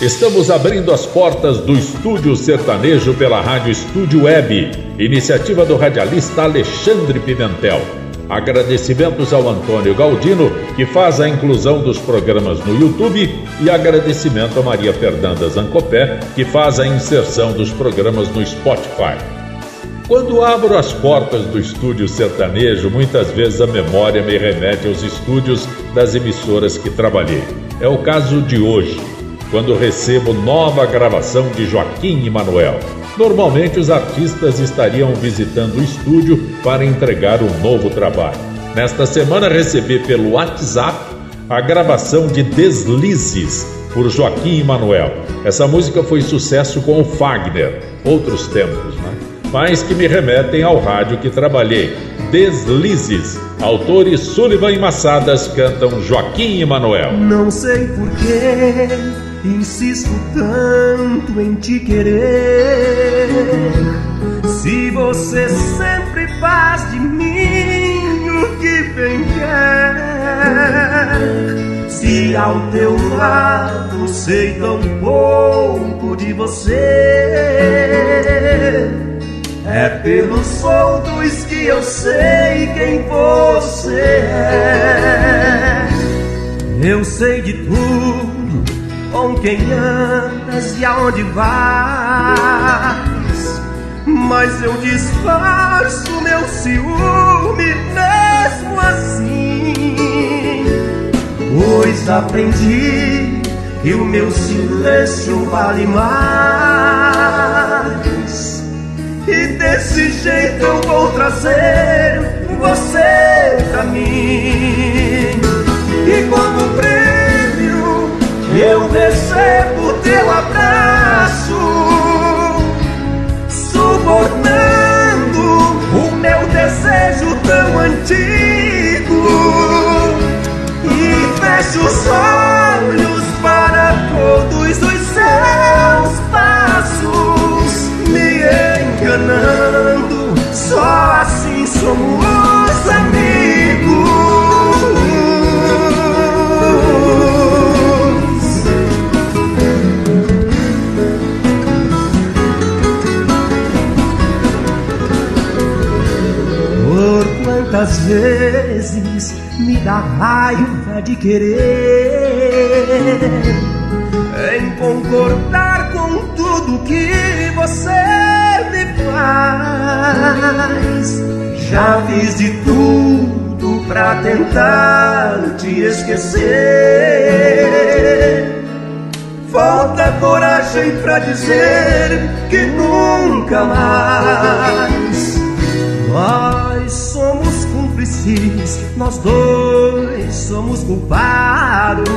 Estamos abrindo as portas do Estúdio Sertanejo pela Rádio Estúdio Web, iniciativa do radialista Alexandre Pimentel. Agradecimentos ao Antônio Galdino, que faz a inclusão dos programas no YouTube, e agradecimento a Maria Fernanda Zancopé, que faz a inserção dos programas no Spotify. Quando abro as portas do estúdio sertanejo, muitas vezes a memória me remete aos estúdios das emissoras que trabalhei. É o caso de hoje quando recebo nova gravação de Joaquim e Manuel. Normalmente os artistas estariam visitando o estúdio para entregar um novo trabalho. Nesta semana recebi pelo WhatsApp a gravação de Deslizes por Joaquim e Manuel. Essa música foi sucesso com o Fagner, outros tempos, né? Mas que me remetem ao rádio que trabalhei. Deslizes. Autores Sullivan e Massadas cantam Joaquim e Manuel. Não sei porquê Insisto tanto em te querer. Se você sempre faz de mim o que bem quer. Se ao teu lado sei tão pouco de você. É pelos outros que eu sei quem você é. Eu sei de tudo com quem andas e aonde vais. Mas eu disfarço meu ciúme mesmo assim. Pois aprendi que o meu silêncio vale mais. E desse jeito eu vou trazer você pra mim. E prêmio eu recebo teu abraço, subornando o meu desejo tão antigo, e fecho os olhos para todos os seus passos, me enganando. Quantas vezes me dá raiva de querer em concordar com tudo que você me faz. Já fiz de tudo pra tentar te esquecer. Falta coragem pra dizer que nunca mais. Somos nós dois somos culpados.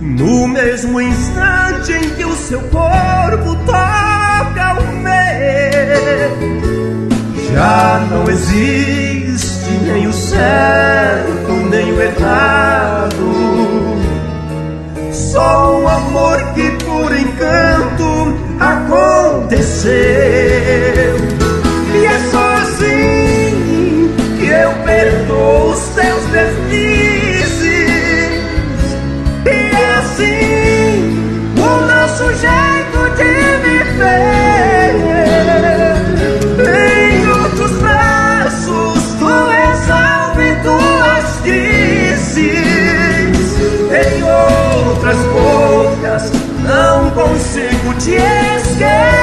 No mesmo instante em que o seu corpo toca o meu, já não existe nem o certo nem o errado. Só um amor que por encanto aconteceu. Outras bocas, não consigo te esquecer.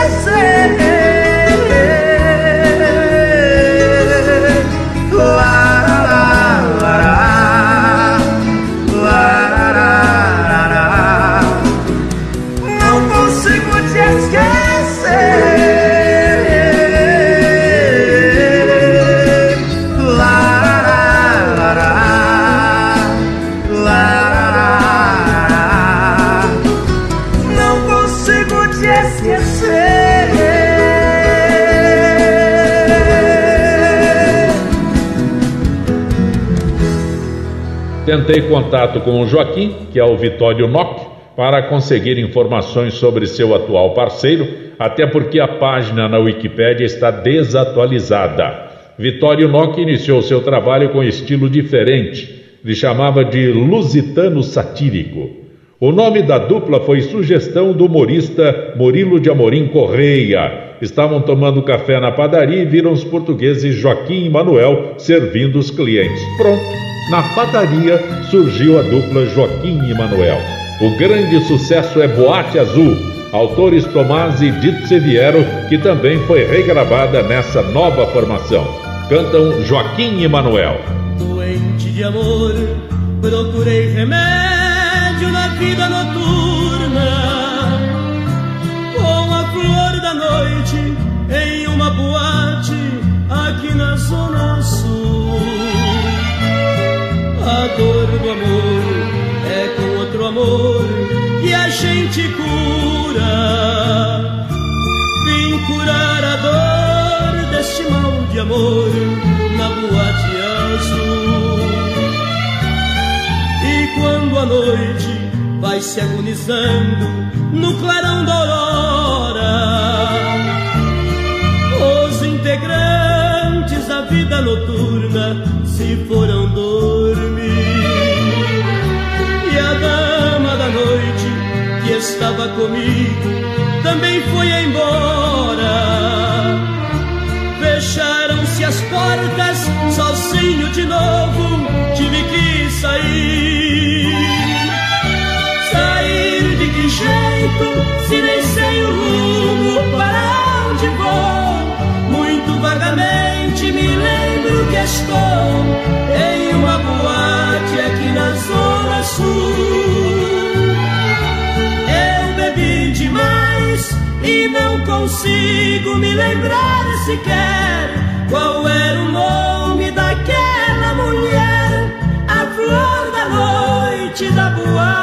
Tentei contato com o Joaquim, que é o Vitório Nock, para conseguir informações sobre seu atual parceiro, até porque a página na Wikipédia está desatualizada. Vitório Nock iniciou seu trabalho com estilo diferente, lhe chamava de lusitano satírico. O nome da dupla foi sugestão do humorista Murilo de Amorim Correia. Estavam tomando café na padaria e viram os portugueses Joaquim e Manuel servindo os clientes. Pronto, na padaria surgiu a dupla Joaquim e Manuel. O grande sucesso é Boate Azul, autores Tomás e Dito Seviero, que também foi regravada nessa nova formação. Cantam Joaquim e Manuel. Doente de amor, procurei remédio na vida noturna. Que a gente cura. Vim curar a dor deste mal de amor na boate azul. E quando a noite vai se agonizando no clarão da aurora, os integrantes da vida noturna se foram dormir estava comigo também foi embora. Fecharam-se as portas, sozinho de novo, tive que sair. Sair de que jeito, se nem sei o rumo para onde vou? Muito vagamente me lembro que estou em uma e não consigo me lembrar sequer qual era o nome daquela mulher, a flor da noite da boate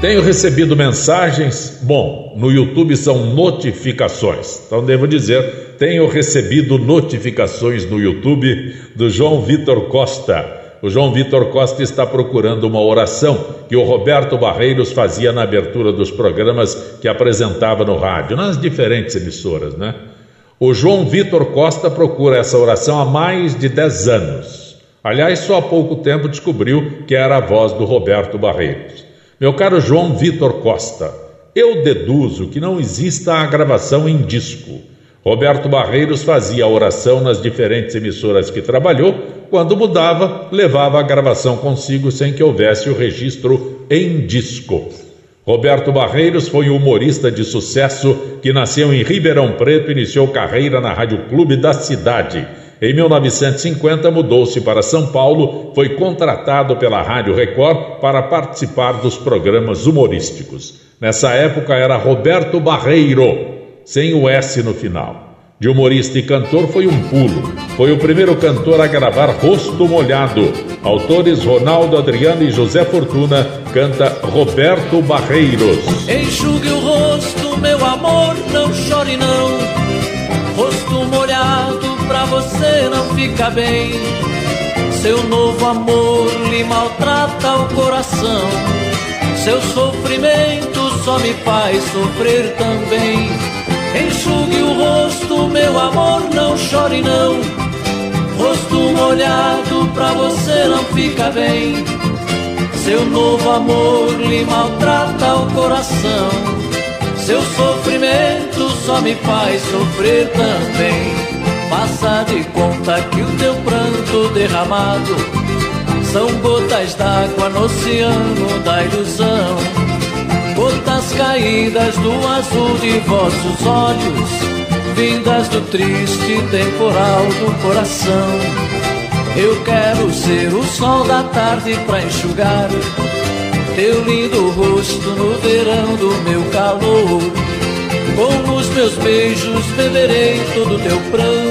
Tenho recebido mensagens. Bom, no YouTube são notificações. Então devo dizer, tenho recebido notificações no YouTube do João Vitor Costa. O João Vitor Costa está procurando uma oração que o Roberto Barreiros fazia na abertura dos programas que apresentava no rádio, nas diferentes emissoras, né? O João Vitor Costa procura essa oração há mais de 10 anos. Aliás, só há pouco tempo descobriu que era a voz do Roberto Barreiros. Meu caro João Vitor Costa, eu deduzo que não exista a gravação em disco. Roberto Barreiros fazia a oração nas diferentes emissoras que trabalhou, quando mudava, levava a gravação consigo sem que houvesse o registro em disco. Roberto Barreiros foi um humorista de sucesso que nasceu em Ribeirão Preto e iniciou carreira na Rádio Clube da cidade em 1950, mudou-se para São Paulo, foi contratado pela Rádio Record para participar dos programas humorísticos. Nessa época era Roberto Barreiro, sem o S no final. De humorista e cantor foi um pulo. foi o primeiro cantor a gravar Rosto Molhado. Autores Ronaldo Adriano e José Fortuna, canta Roberto Barreiros. Enxugue o rosto, meu amor, não chore não. Você não fica bem. Seu novo amor lhe maltrata o coração. Seu sofrimento só me faz sofrer também. Enxugue o rosto, meu amor, não chore não. Rosto molhado pra você não fica bem. Seu novo amor lhe maltrata o coração. Seu sofrimento só me faz sofrer também. Faça de conta que o teu pranto derramado são gotas d'água no oceano da ilusão. Gotas caídas do azul de vossos olhos, vindas do triste temporal do coração. Eu quero ser o sol da tarde pra enxugar teu lindo rosto no verão do meu calor. Com os meus beijos beberei todo teu pranto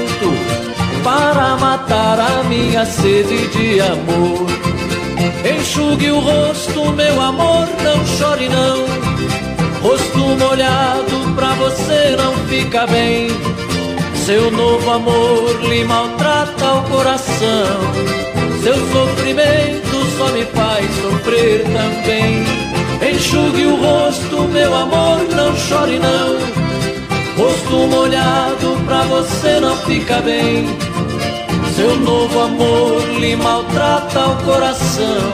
para matar a minha sede de amor. Enxugue o rosto, meu amor, não chore não. Rosto molhado pra você não fica bem. Seu novo amor lhe maltrata o coração. Seu sofrimento só me faz sofrer também. Enxugue o rosto, meu amor, não chore não. Rosto molhado pra você não fica bem. Seu novo amor lhe maltrata o coração.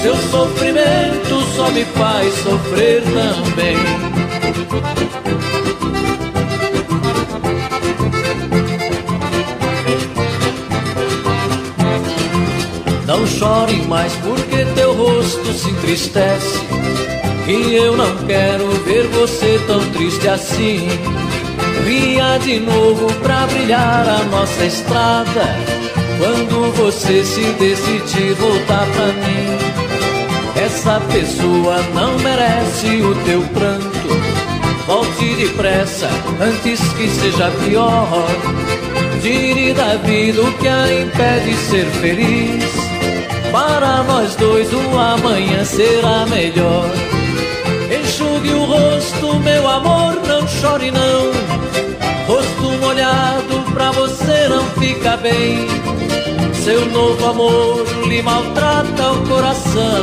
Seu sofrimento só me faz sofrer também. Não chore mais porque teu rosto se entristece. E eu não quero ver você tão triste assim. Ria de novo pra brilhar a nossa estrada. Quando você se decidir voltar pra mim, essa pessoa não merece o teu pranto. Volte depressa antes que seja pior. Tire da vida o que a impede ser feliz. Para nós dois o amanhã será melhor. Enxugue o rosto, meu amor, não chore não. Rosto molhado pra você não fica bem. Seu novo amor lhe maltrata o coração.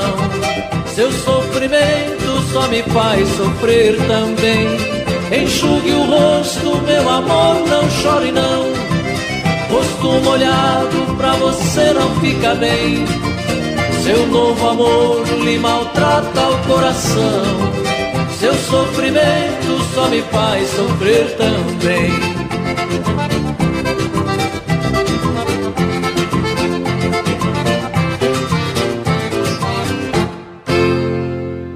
Seu sofrimento só me faz sofrer também. Enxugue o rosto, meu amor, não chore não. Rosto molhado pra você não fica bem. Seu novo amor lhe maltrata o coração. Seu sofrimento só me faz sofrer também.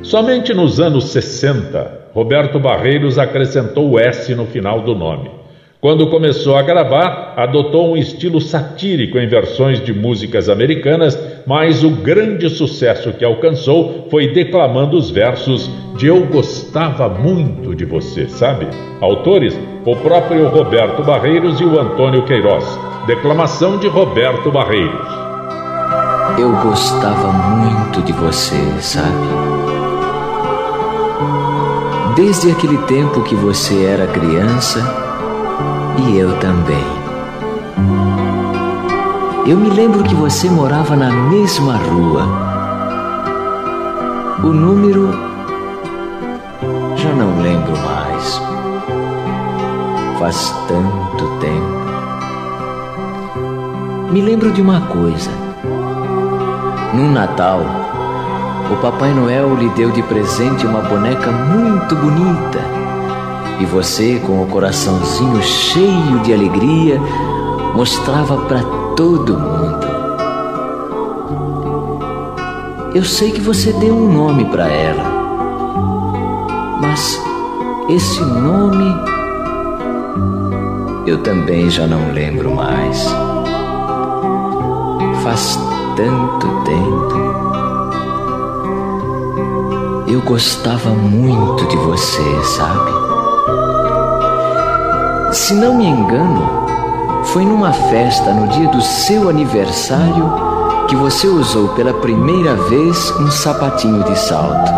Somente nos anos 60, Roberto Barreiros acrescentou o S no final do nome. Quando começou a gravar, adotou um estilo satírico em versões de músicas americanas, mas o grande sucesso que alcançou foi declamando os versos de Eu Gostava Muito de Você, sabe? Autores: o próprio Roberto Barreiros e o Antônio Queiroz. Declamação de Roberto Barreiros. Eu gostava muito de você, sabe? Desde aquele tempo que você era criança e eu também. Eu me lembro que você morava na mesma rua. O número já não lembro mais. Faz tanto tempo. Me lembro de uma coisa. Num Natal, o Papai Noel lhe deu de presente uma boneca muito bonita. E você, com o coraçãozinho cheio de alegria, mostrava para todo mundo. Eu sei que você deu um nome para ela, mas esse nome eu também já não lembro mais. Faz tanto tempo. Eu gostava muito de você, sabe? Se não me engano, foi numa festa no dia do seu aniversário que você usou pela primeira vez um sapatinho de salto.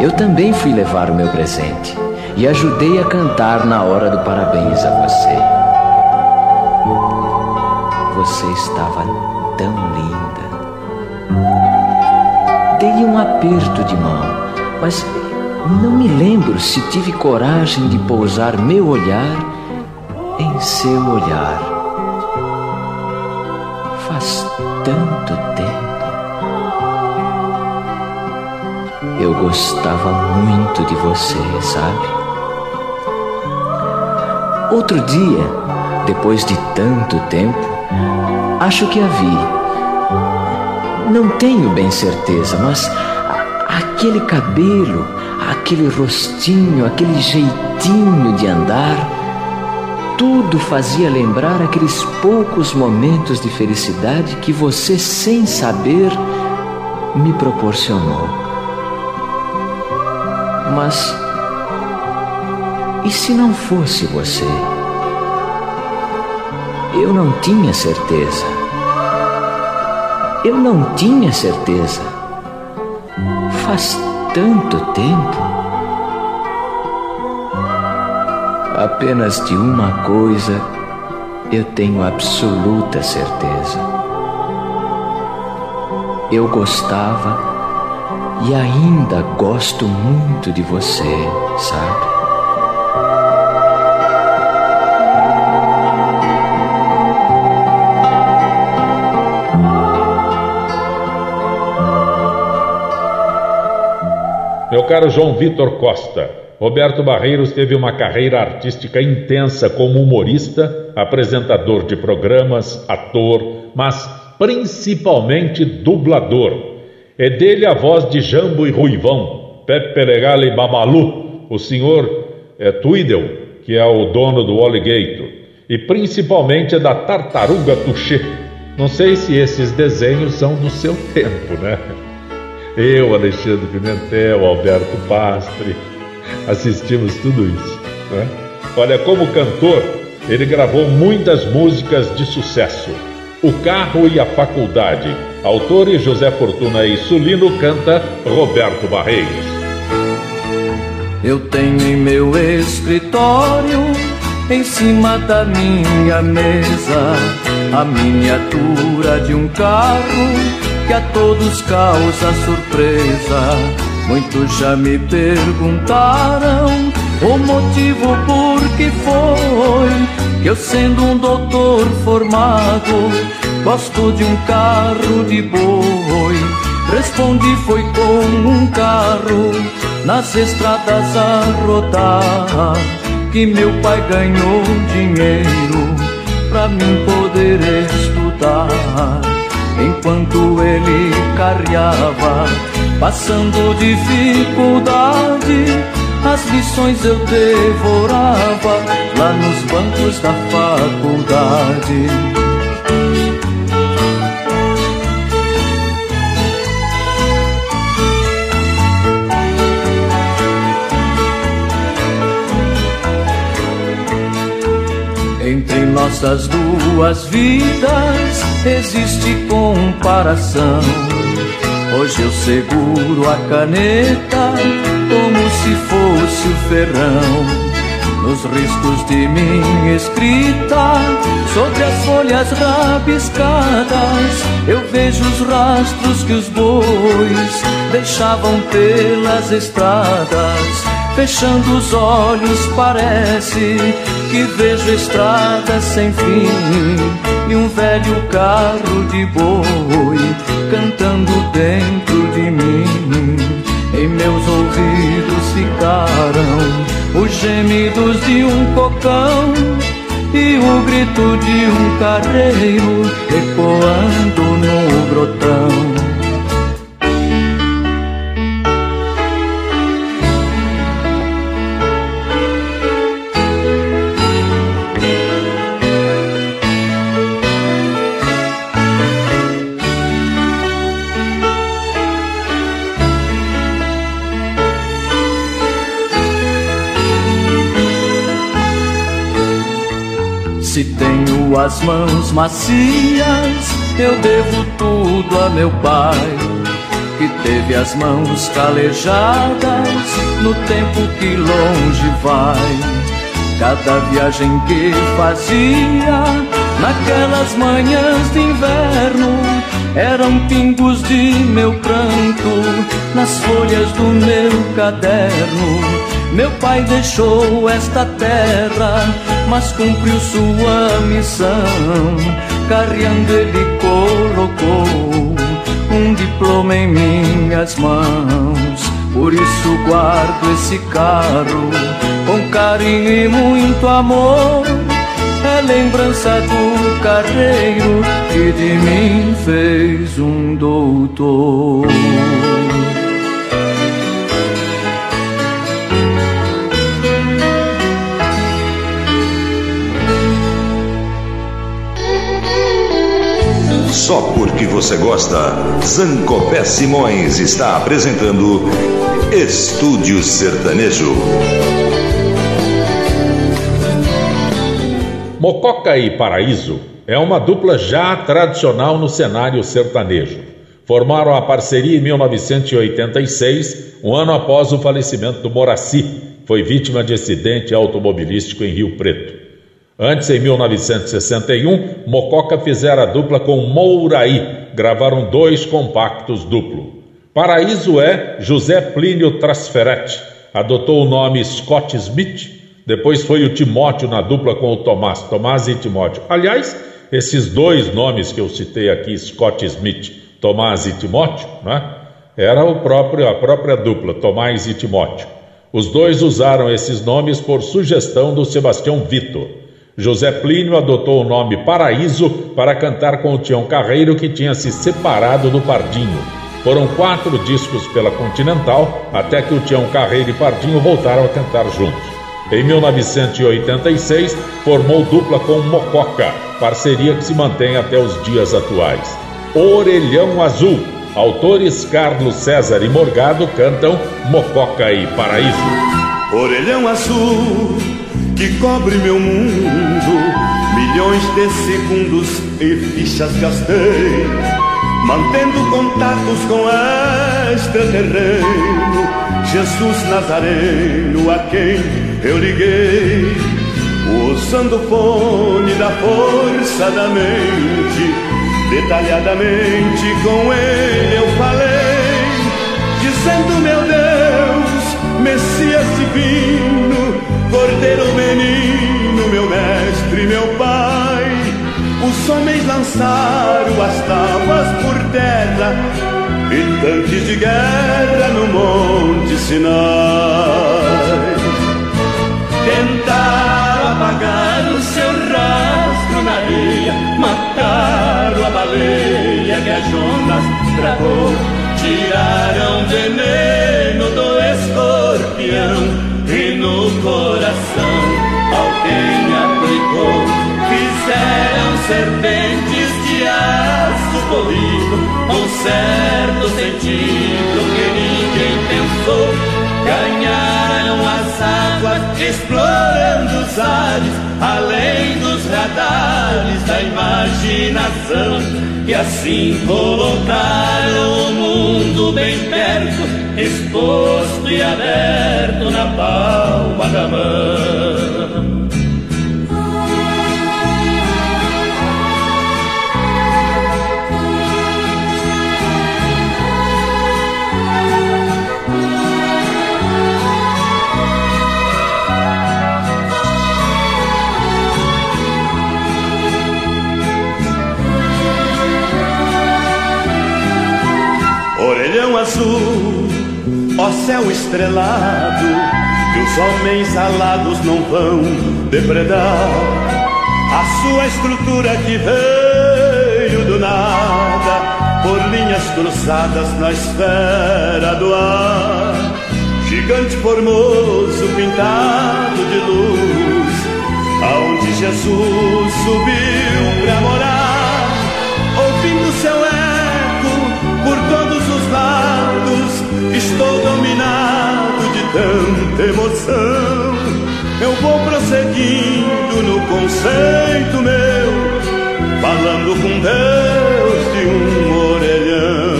Eu também fui levar o meu presente e ajudei a cantar na hora do parabéns a você. Você estava tão linda. Dei um aperto de mão, mas não me lembro se tive coragem de pousar meu olhar em seu olhar. Faz tanto tempo. Eu gostava muito de você, sabe? Outro dia, depois de tanto tempo, acho que a vi. Não tenho bem certeza, mas aquele cabelo, aquele rostinho, aquele jeitinho de andar, tudo fazia lembrar aqueles poucos momentos de felicidade que você, sem saber, me proporcionou. Mas e se não fosse você? Eu não tinha certeza. Eu não tinha certeza. Faz tanto tempo. Apenas de uma coisa eu tenho absoluta certeza. Eu gostava e ainda gosto muito de você, sabe? Meu caro João Vitor Costa, Roberto Barreiros teve uma carreira artística intensa como humorista, apresentador de programas, ator, mas principalmente dublador. É dele a voz de Jambo e Ruivão, Pepe Legal e Babalu, o senhor é, Tweedle, que é o dono do Alligator, e principalmente é da Tartaruga Touché. Não sei se esses desenhos são do seu tempo, né? Eu, Alexandre Pimentel, Alberto Pastre, assistimos tudo isso. Né? Olha, como cantor, ele gravou muitas músicas de sucesso. O Carro e a Faculdade. Autores José Fortuna e Sulino canta Roberto Barreiros. Eu tenho em meu escritório, em cima da minha mesa, a miniatura de um carro que a todos causa surpresa. Muitos já me perguntaram o motivo por que foi que eu, sendo um doutor formado, gosto de um carro de boi. Respondi: foi com um carro nas estradas a rodar que meu pai ganhou dinheiro pra mim poder estudar enquanto ele carreava, passando dificuldade. As lições eu devorava lá nos bancos da faculdade. Entre nossas duas vidas existe comparação. Hoje eu seguro a caneta como se fosse o ferrão. Nos riscos de minha escrita, sobre as folhas rabiscadas, eu vejo os rastros que os bois deixavam pelas estradas Fechando os olhos parece que vejo estradas sem fim E um velho carro de boi cantando dentro de mim Em meus ouvidos ficaram os gemidos de um cocão e o grito de um carreiro ecoando no grotão. Tuas mãos macias eu devo tudo a meu pai, que teve as mãos calejadas no tempo que longe vai. Cada viagem que fazia naquelas manhãs de inverno eram pingos de meu pranto nas folhas do meu caderno. Meu pai deixou esta terra, mas cumpriu sua missão. Carreando ele colocou um diploma em minhas mãos. Por isso guardo esse carro com carinho e muito amor. É lembrança do carreiro que de mim fez um doutor. Só porque você gosta, Zancopé Simões está apresentando Estúdio Sertanejo. Mococa e Paraíso é uma dupla já tradicional no cenário sertanejo. Formaram a parceria em 1986, um ano após o falecimento do Moraci, foi vítima de acidente automobilístico em Rio Preto. Antes, em 1961, Mococa fizera a dupla com Mouraí, gravaram dois compactos duplo. Paraíso é José Plínio Trasferetti, adotou o nome Scott Smith, depois foi o Timóteo na dupla com o Tomás, Tomás e Timóteo. Aliás, esses dois nomes que eu citei aqui, Scott Smith, Tomás e Timóteo, né? Era o próprio, a própria dupla, Tomás e Timóteo. Os dois usaram esses nomes por sugestão do Sebastião Vitor. José Plínio adotou o nome Paraíso para cantar com o Tião Carreiro, que tinha se separado do Pardinho. Foram quatro discos pela Continental, até que o Tião Carreiro e Pardinho voltaram a cantar juntos. Em 1986, formou dupla com Mococa, parceria que se mantém até os dias atuais. Orelhão Azul. Autores Carlos César e Morgado cantam Mococa e Paraíso. Orelhão Azul que cobre meu mundo. Milhões de segundos e fichas gastei, mantendo contatos com extraterreno. Jesus Nazareno, a quem eu liguei, usando o fone da força da mente. Detalhadamente com ele eu falei, dizendo: Meu Deus, Messias divino Cordeiro menino, meu mestre, meu pai. Os homens lançaram as tábuas por terra e tanques de guerra no Monte Sinai. Tentaram apagar o seu rastro na areia, mataram a baleia que a Jonas travou, tiraram veneno do escorpião no coração alguém aplicou. Fizeram serpentes de aço polido, com certo sentido que ninguém pensou. Ganharam as águas, explorando os ares, além dos radares da imaginação. E assim colocaram o mundo bem perto exposto e aberto na palma da mão. Céu estrelado, que os homens alados não vão depredar. A sua estrutura que veio do nada, por linhas cruzadas na esfera do ar. Gigante formoso pintado de luz, aonde Jesus subiu pra morar, Estou dominado de tanta emoção. Eu vou prosseguindo no conceito meu um Deus de um orelhão.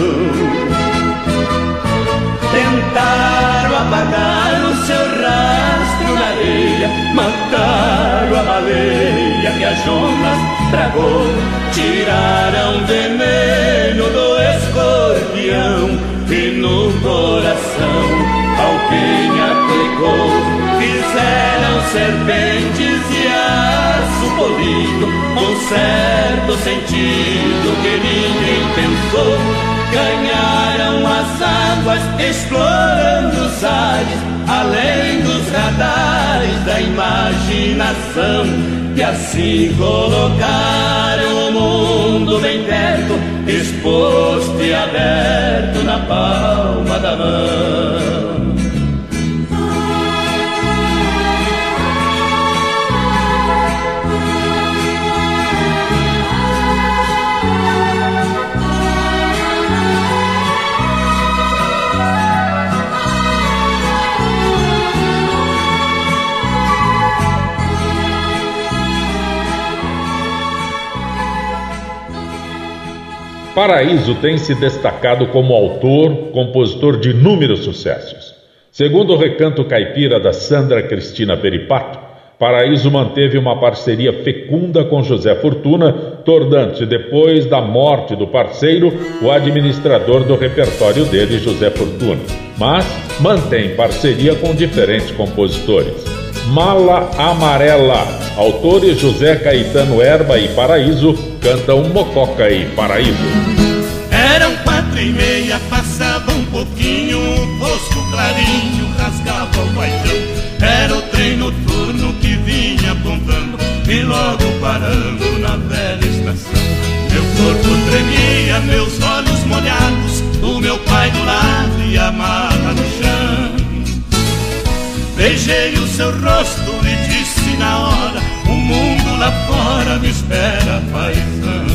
Tentaram apagar o seu rastro na areia, mataram a baleia que as ondas tragou, tiraram veneno do escorpião e no coração me aplicou fizeram serpentes e aço polido, com certo sentido que ninguém pensou. Ganharam as águas, explorando os ares, além dos radares da imaginação. E assim colocaram o mundo bem perto, exposto e aberto na palma da mão. Paraíso tem se destacado como autor, compositor de inúmeros sucessos. Segundo o recanto caipira da Sandra Cristina Peripato, Paraíso manteve uma parceria fecunda com José Fortuna, tornando-se, depois da morte do parceiro, o administrador do repertório dele, José Fortuna. Mas mantém parceria com diferentes compositores. Mala Amarela, autores José Caetano Erba e Paraíso, cantam Mococa e Paraíso. Eram quatro e meia, passava um pouquinho, o rosto clarinho rasgava o baitão. Era o trem noturno que vinha apontando e logo parando na velha estação. Meu corpo tremia, meus olhos molhados, o meu pai do lado e a mala no chão. Beijei o seu rosto e disse na hora: O mundo lá fora me espera, paisão.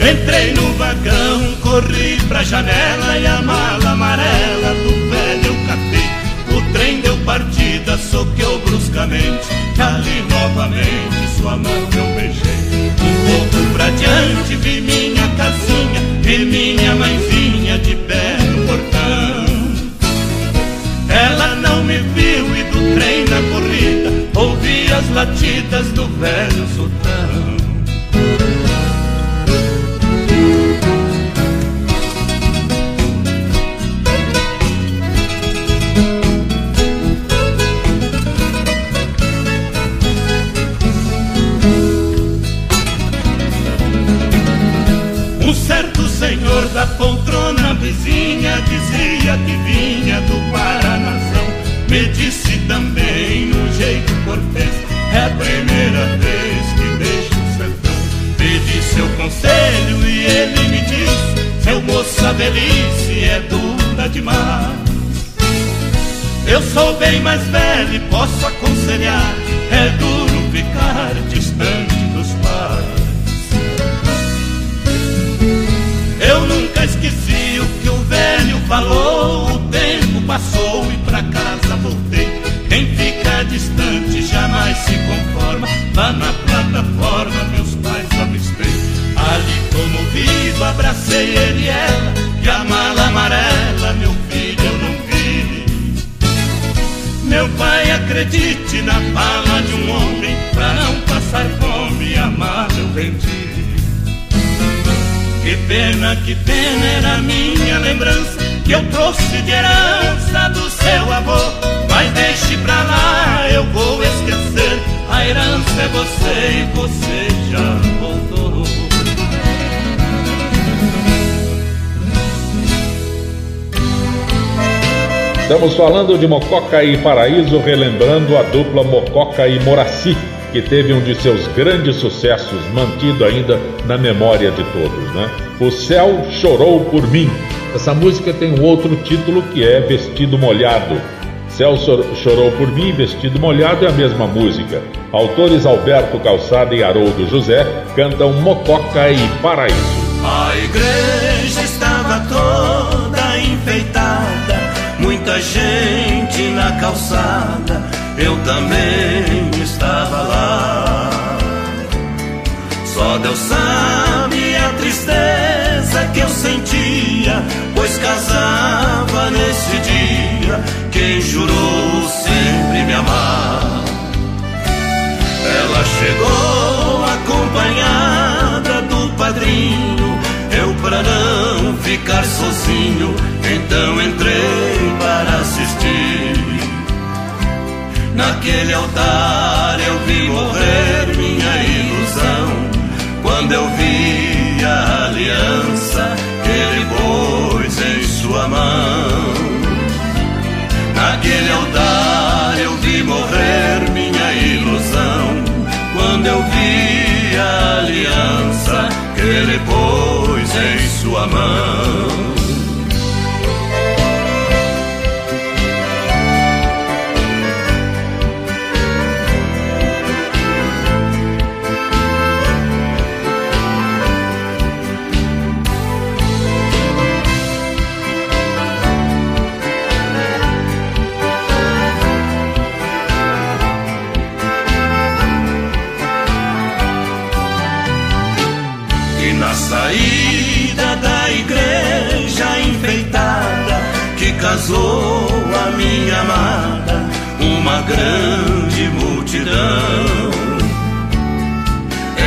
Entrei no vagão, corri pra janela e a mala amarela do velho eu catei. O trem deu partida, soqueou bruscamente. Ali novamente sua mão eu beijei. Um pouco pra diante vi minha casinha e minha mãezinha de pé não me viu e do trem na corrida ouvi as latidas do velho sultão. senhor da poltrona vizinha dizia que vinha do Paranazão. Me disse também no jeito cortês, é a primeira vez que deixo o sertão. Pedi seu conselho e ele me disse, seu moço, a velhice é dura demais. Eu sou bem mais velho e posso aconselhar, é duro ficar distante dos pais. Eu nunca esqueci o que o velho falou. O tempo distante jamais se conforma. Lá na plataforma meus pais avistei. Ali comovido abracei ele e ela. E a mala amarela, meu filho, eu não vi. Meu pai, acredite na fala de um homem. Pra não passar fome, a mala eu vendi. Que pena, que pena era minha lembrança Que eu trouxe de herança do seu avô Mas deixe pra lá, eu vou esquecer A herança é você e você já voltou Estamos falando de Mococa e Paraíso, relembrando a dupla Mococa e Moraci, que teve um de seus grandes sucessos mantido ainda na memória de todos, né? O Céu Chorou por Mim. Essa música tem um outro título que é Vestido Molhado. Céu Chorou por Mim, Vestido Molhado é a mesma música. Autores Alberto Calçada e Haroldo José cantam Mococa e Paraíso. A igreja estava toda enfeitada, muita gente na calçada eu também estava lá. Deus sabe a tristeza que eu sentia, pois casava nesse dia quem jurou sempre me amar. Ela chegou acompanhada do padrinho, eu pra não ficar sozinho, então entrei para assistir. Naquele altar eu vi morrer minha ilusão. Quando eu vi a aliança ele pôs em sua mão. Aliança que ele pôs em sua mão. casou a minha amada, uma grande multidão.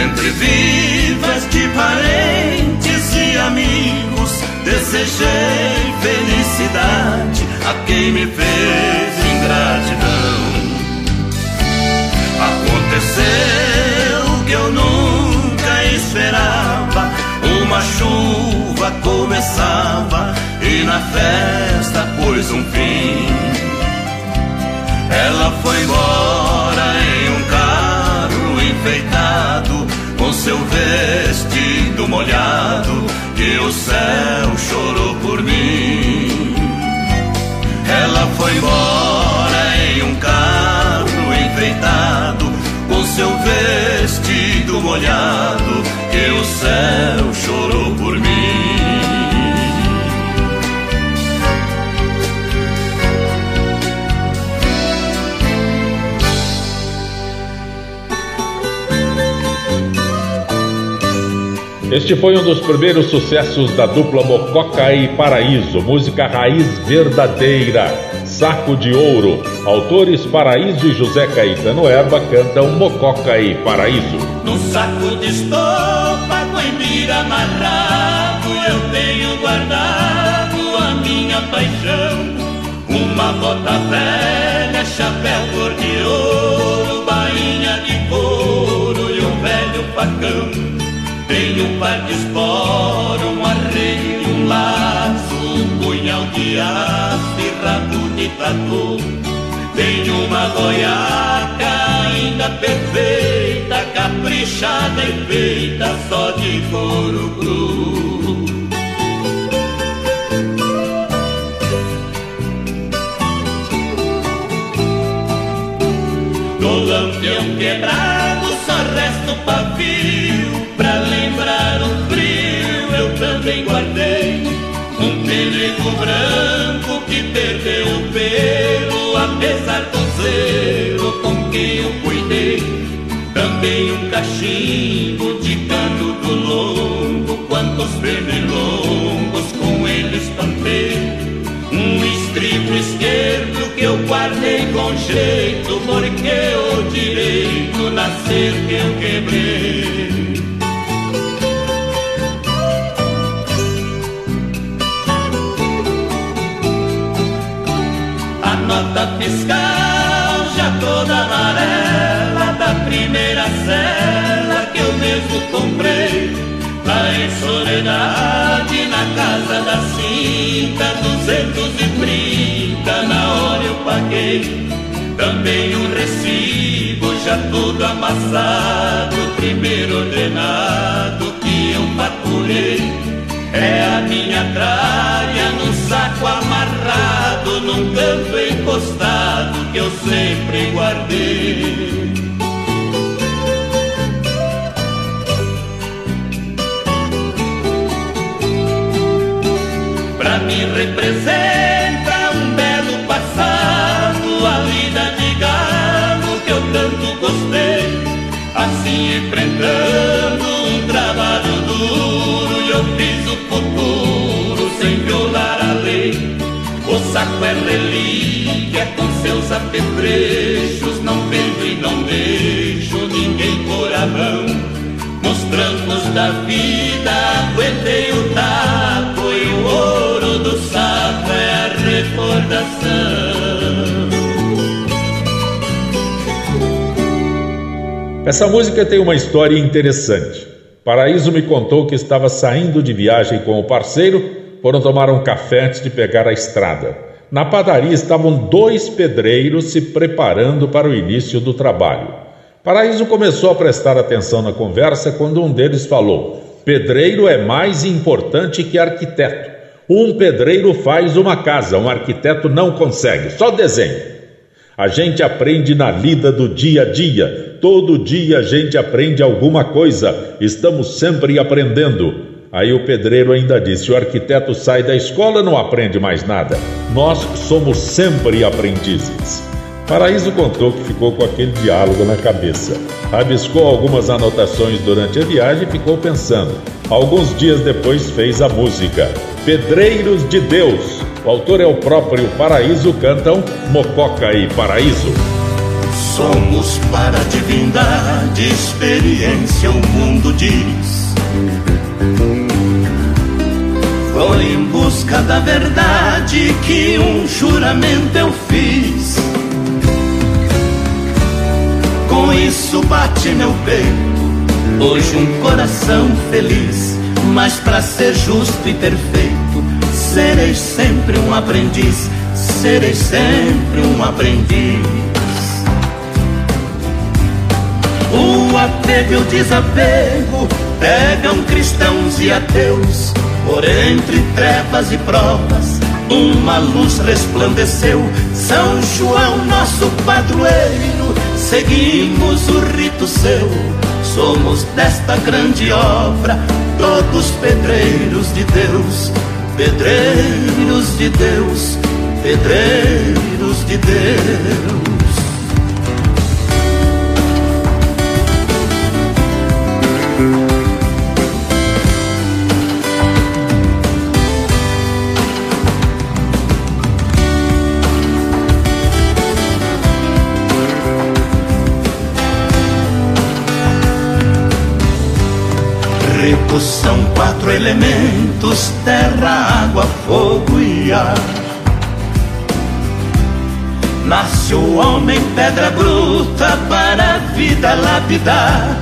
Entre vivas de parentes e amigos, desejei felicidade a quem me fez ingratidão. Aconteceu começava e na festa pôs um fim. Ela foi embora em um carro enfeitado, com seu vestido molhado, que o céu chorou por mim. Ela foi embora em um carro enfeitado, com seu vestido molhado, que o céu chorou por mim. Este foi um dos primeiros sucessos da dupla Mococa e Paraíso, música raiz verdadeira, Saco de Ouro. Autores Paraíso e José Caetano Erba cantam Mococa e Paraíso. No saco de estopa com emira amarrado, eu tenho guardado a minha paixão. Uma bota velha, chapéu cor de ouro, bainha de couro e um velho facão. Tem um par de esporo, um arreio um laço, um punhal de aço e rabo de tatu. Tem uma goiaca ainda perfeita, caprichada e feita só de couro cru. No lampião quebrado quem eu cuidei. Também um cachimbo de cano do longo Quantos pernilongos com ele espantei. Um estribo esquerdo que eu guardei com jeito Porque o direito nascer que eu quebrei. A nota fiscal toda amarela Da primeira cela que eu mesmo comprei Lá em Soledade, na casa da cinta, duzentos e trinta, na hora eu paguei. Também um recibo já todo amassado, primeiro ordenado que eu faturei. É a minha tralha num saco guardado num canto encostado que eu sempre guardei. Pra mim representa um belo passado, a vida de galo que eu tanto gostei, assim enfrentando um trabalho duro, eu fiz o futuro sem violar a lei saco é relíquia com seus apetrechos, não vendo e não deixo ninguém por a mão. Nos trancos da vida aguentei o taco e o ouro do saco é a recordação. Essa música tem uma história interessante. Paraíso me contou que estava saindo de viagem com o parceiro, foram tomar um café antes de pegar a estrada. Na padaria estavam dois pedreiros se preparando para o início do trabalho. Paraíso começou a prestar atenção na conversa quando um deles falou: Pedreiro é mais importante que arquiteto. Um pedreiro faz uma casa, um arquiteto não consegue, só desenha. A gente aprende na lida do dia a dia. Todo dia a gente aprende alguma coisa. Estamos sempre aprendendo. Aí o pedreiro ainda disse: o arquiteto sai da escola não aprende mais nada. Nós somos sempre aprendizes. Paraíso contou que ficou com aquele diálogo na cabeça. Rabiscou algumas anotações durante a viagem e ficou pensando. Alguns dias depois fez a música Pedreiros de Deus o autor é o próprio Paraíso, cantam Mococa e Paraíso. Somos para divindade, experiência o mundo diz. Foi em busca da verdade que um juramento eu fiz. Com isso bate meu peito, hoje um coração feliz. Mas para ser justo e perfeito, Serei sempre um aprendiz, serei sempre um aprendiz. O apego e o desapego pegam cristãos e ateus, por entre trevas e provas, uma luz resplandeceu. São João, nosso padroeiro, seguimos o rito seu. Somos desta grande obra, todos pedreiros de Deus pedreiros de Deus, pedreiros de Deus. Ricos são quatro elementos: terra, água, fogo e ar. Nasce o homem pedra bruta para a vida lapidar.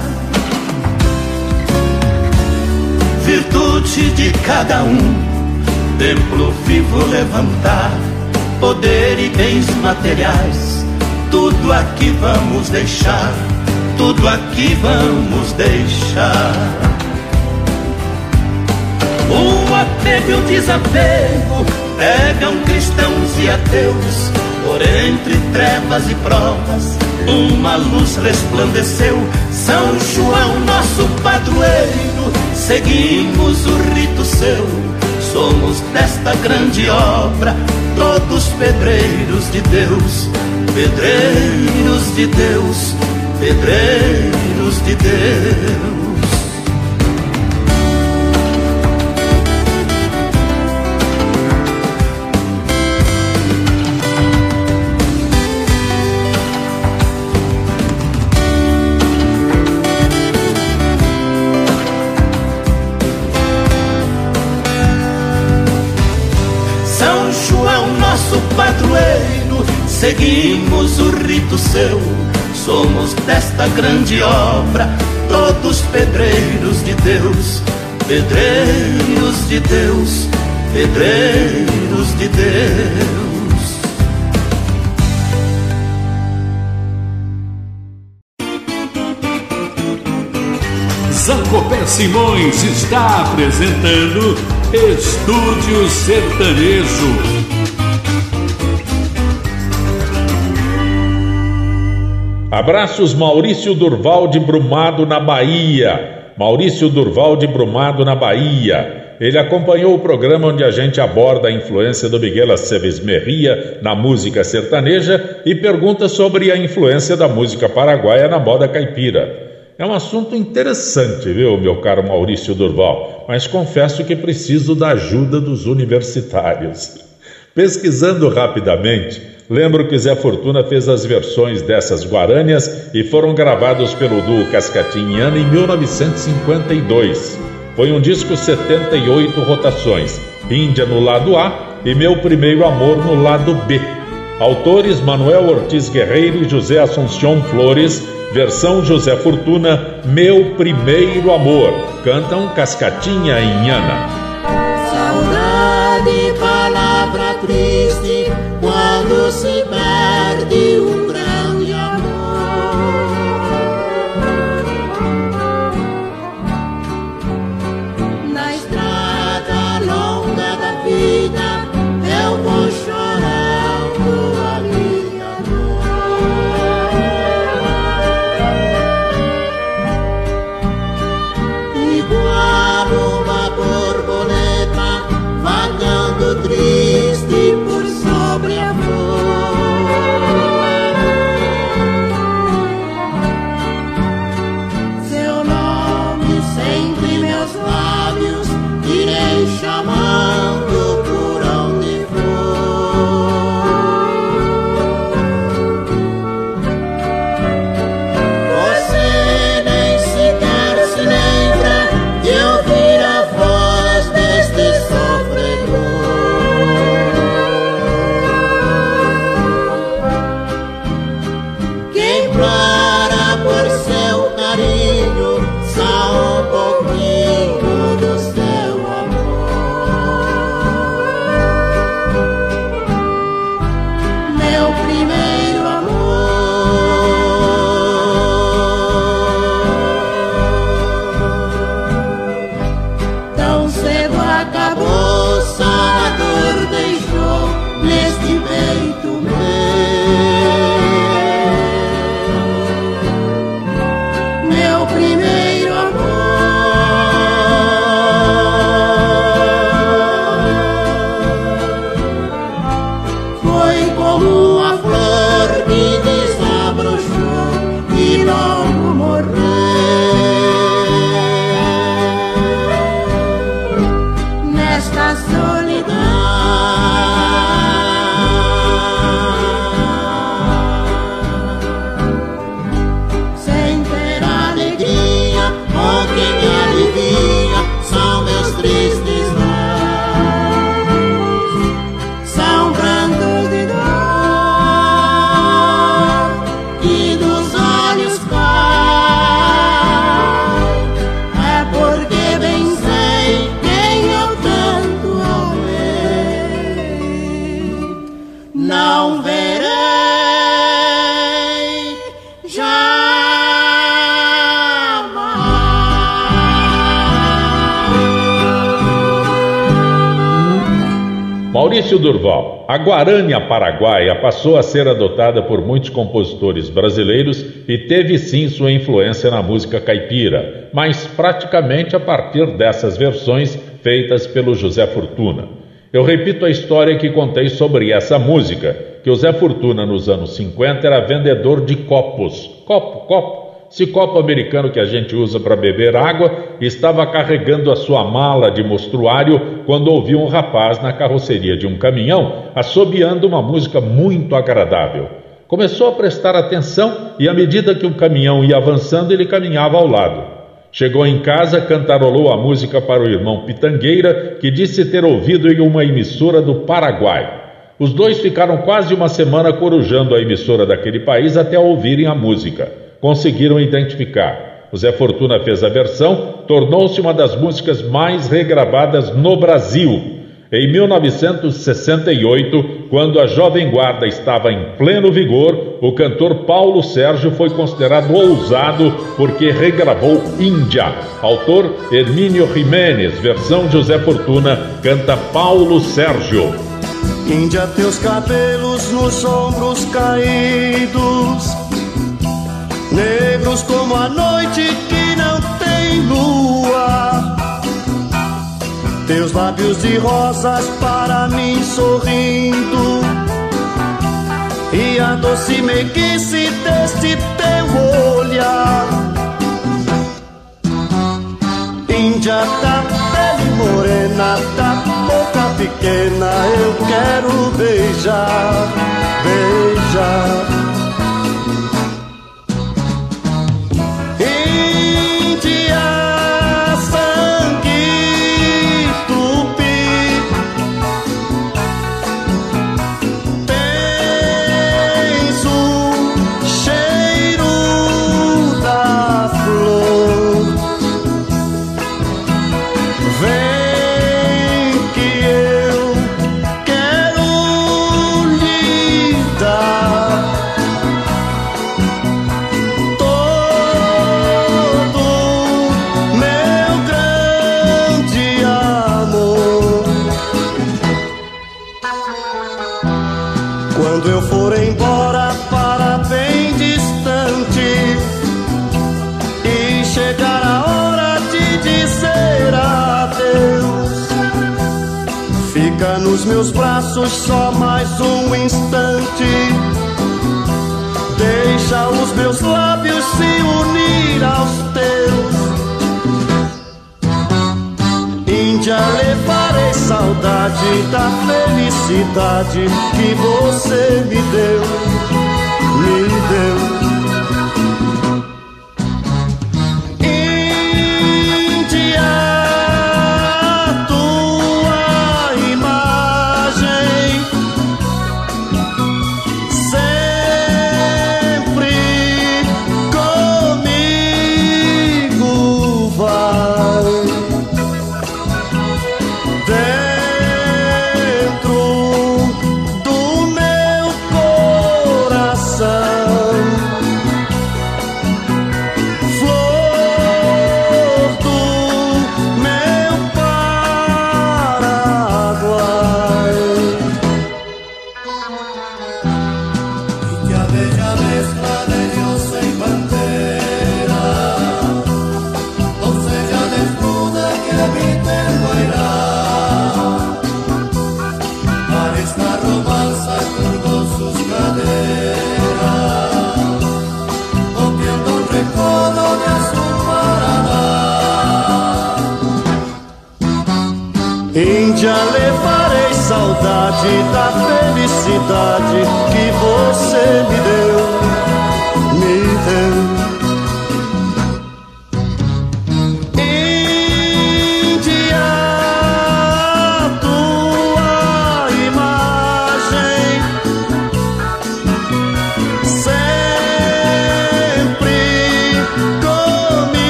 Virtude de cada um, templo vivo levantar. Poder e bens materiais, tudo aqui vamos deixar, tudo aqui vamos deixar. O apego e o desapego pegam cristãos e ateus. Por entre trevas e provas, uma luz resplandeceu. São João, nosso padroeiro, seguimos o rito seu. Somos desta grande obra, todos pedreiros de Deus, pedreiros de Deus, pedreiros de Deus. Seguimos o rito seu. Somos desta grande obra, todos pedreiros de Deus, pedreiros de Deus, pedreiros de Deus. Zancopé Simões está apresentando Estúdio Sertanejo. Abraços Maurício Durval de Brumado na Bahia. Maurício Durval de Brumado na Bahia. Ele acompanhou o programa onde a gente aborda a influência do Miguel Aceves Merria na música sertaneja e pergunta sobre a influência da música paraguaia na moda caipira. É um assunto interessante, viu, meu caro Maurício Durval, mas confesso que preciso da ajuda dos universitários. Pesquisando rapidamente, lembro que Zé Fortuna fez as versões dessas guarâneas e foram gravados pelo duo Cascatinhana em 1952. Foi um disco 78 rotações, Índia no lado A e Meu Primeiro Amor no lado B. Autores Manuel Ortiz Guerreiro e José Assunção Flores, versão José Fortuna, Meu Primeiro Amor. Cantam Cascatinha e Ana. Guarânia Paraguaia passou a ser adotada por muitos compositores brasileiros e teve sim sua influência na música caipira, mas praticamente a partir dessas versões feitas pelo José Fortuna. Eu repito a história que contei sobre essa música, que o Zé Fortuna nos anos 50 era vendedor de copos. Copo, copo esse copo americano que a gente usa para beber água estava carregando a sua mala de mostruário quando ouviu um rapaz na carroceria de um caminhão assobiando uma música muito agradável. Começou a prestar atenção e, à medida que o caminhão ia avançando, ele caminhava ao lado. Chegou em casa, cantarolou a música para o irmão Pitangueira, que disse ter ouvido em uma emissora do Paraguai. Os dois ficaram quase uma semana corujando a emissora daquele país até ouvirem a música conseguiram identificar. O Zé Fortuna fez a versão, tornou-se uma das músicas mais regravadas no Brasil. Em 1968, quando a Jovem Guarda estava em pleno vigor, o cantor Paulo Sérgio foi considerado ousado porque regravou Índia. Autor Hermínio Jiménez, versão José Fortuna, canta Paulo Sérgio. Índia, teus cabelos nos ombros caídos negros como a noite que lua. Teus lábios de rosas para mim sorrindo, e a doce meiguice deste teu olhar. Índia da pele morena, da boca pequena eu quero beijar, beijar. Só mais um instante. Deixa os meus lábios se unir aos teus. Índia, levarei saudade da felicidade que você me deu, felicidade que você me deu,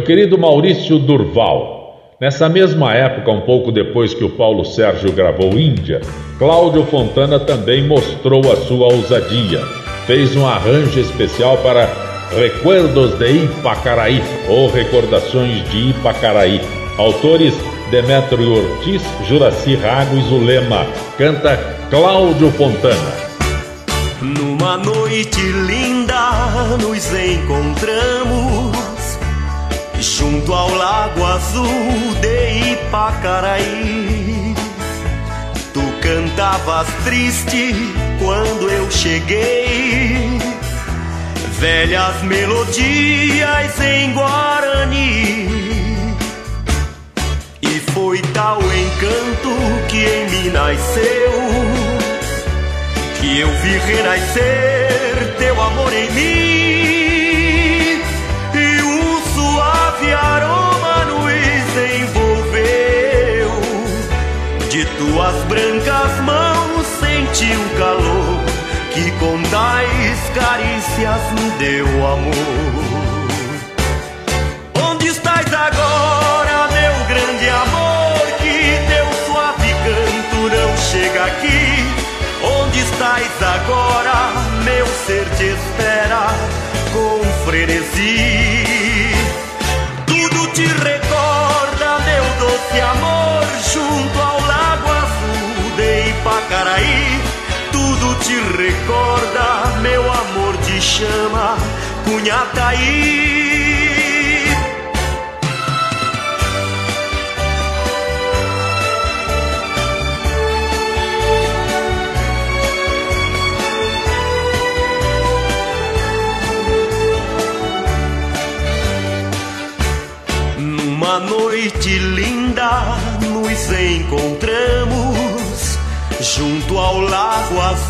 Meu querido Maurício Durval, nessa mesma época, um pouco depois que o Paulo Sérgio gravou Índia, Cláudio Fontana também mostrou a sua ousadia. Fez um arranjo especial para Recuerdos de Ipacaraí ou Recordações de Ipacaraí. Autores Demétrio Ortiz, Juraci Rago e Zulema. Canta Cláudio Fontana. Numa noite linda nos encontramos junto ao lago azul de Ipacaraí. Tu cantavas triste quando eu cheguei, velhas melodias em Guarani. E foi tal encanto que em mim nasceu, que eu vi renascer teu amor em mim suave aroma nos envolveu. De tuas brancas mãos senti o calor que com tais carícias me deu amor. Onde estás agora, meu grande amor? Que teu suave canto não chega aqui. Onde estás agora? Meu ser te espera com frenesi junto ao lago azul de Pacaraí. Tudo te recorda, meu amor de chama, Cunhataí.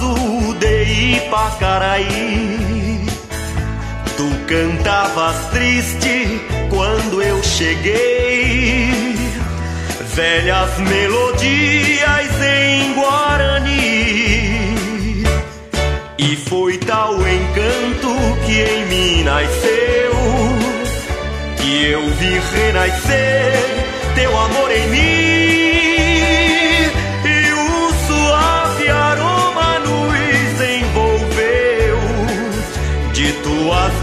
Azul de Ipacaraí. Tu cantavas triste quando eu cheguei, velhas melodias em Guarani. E foi tal encanto que em mim nasceu que eu vi renascer teu amor em mim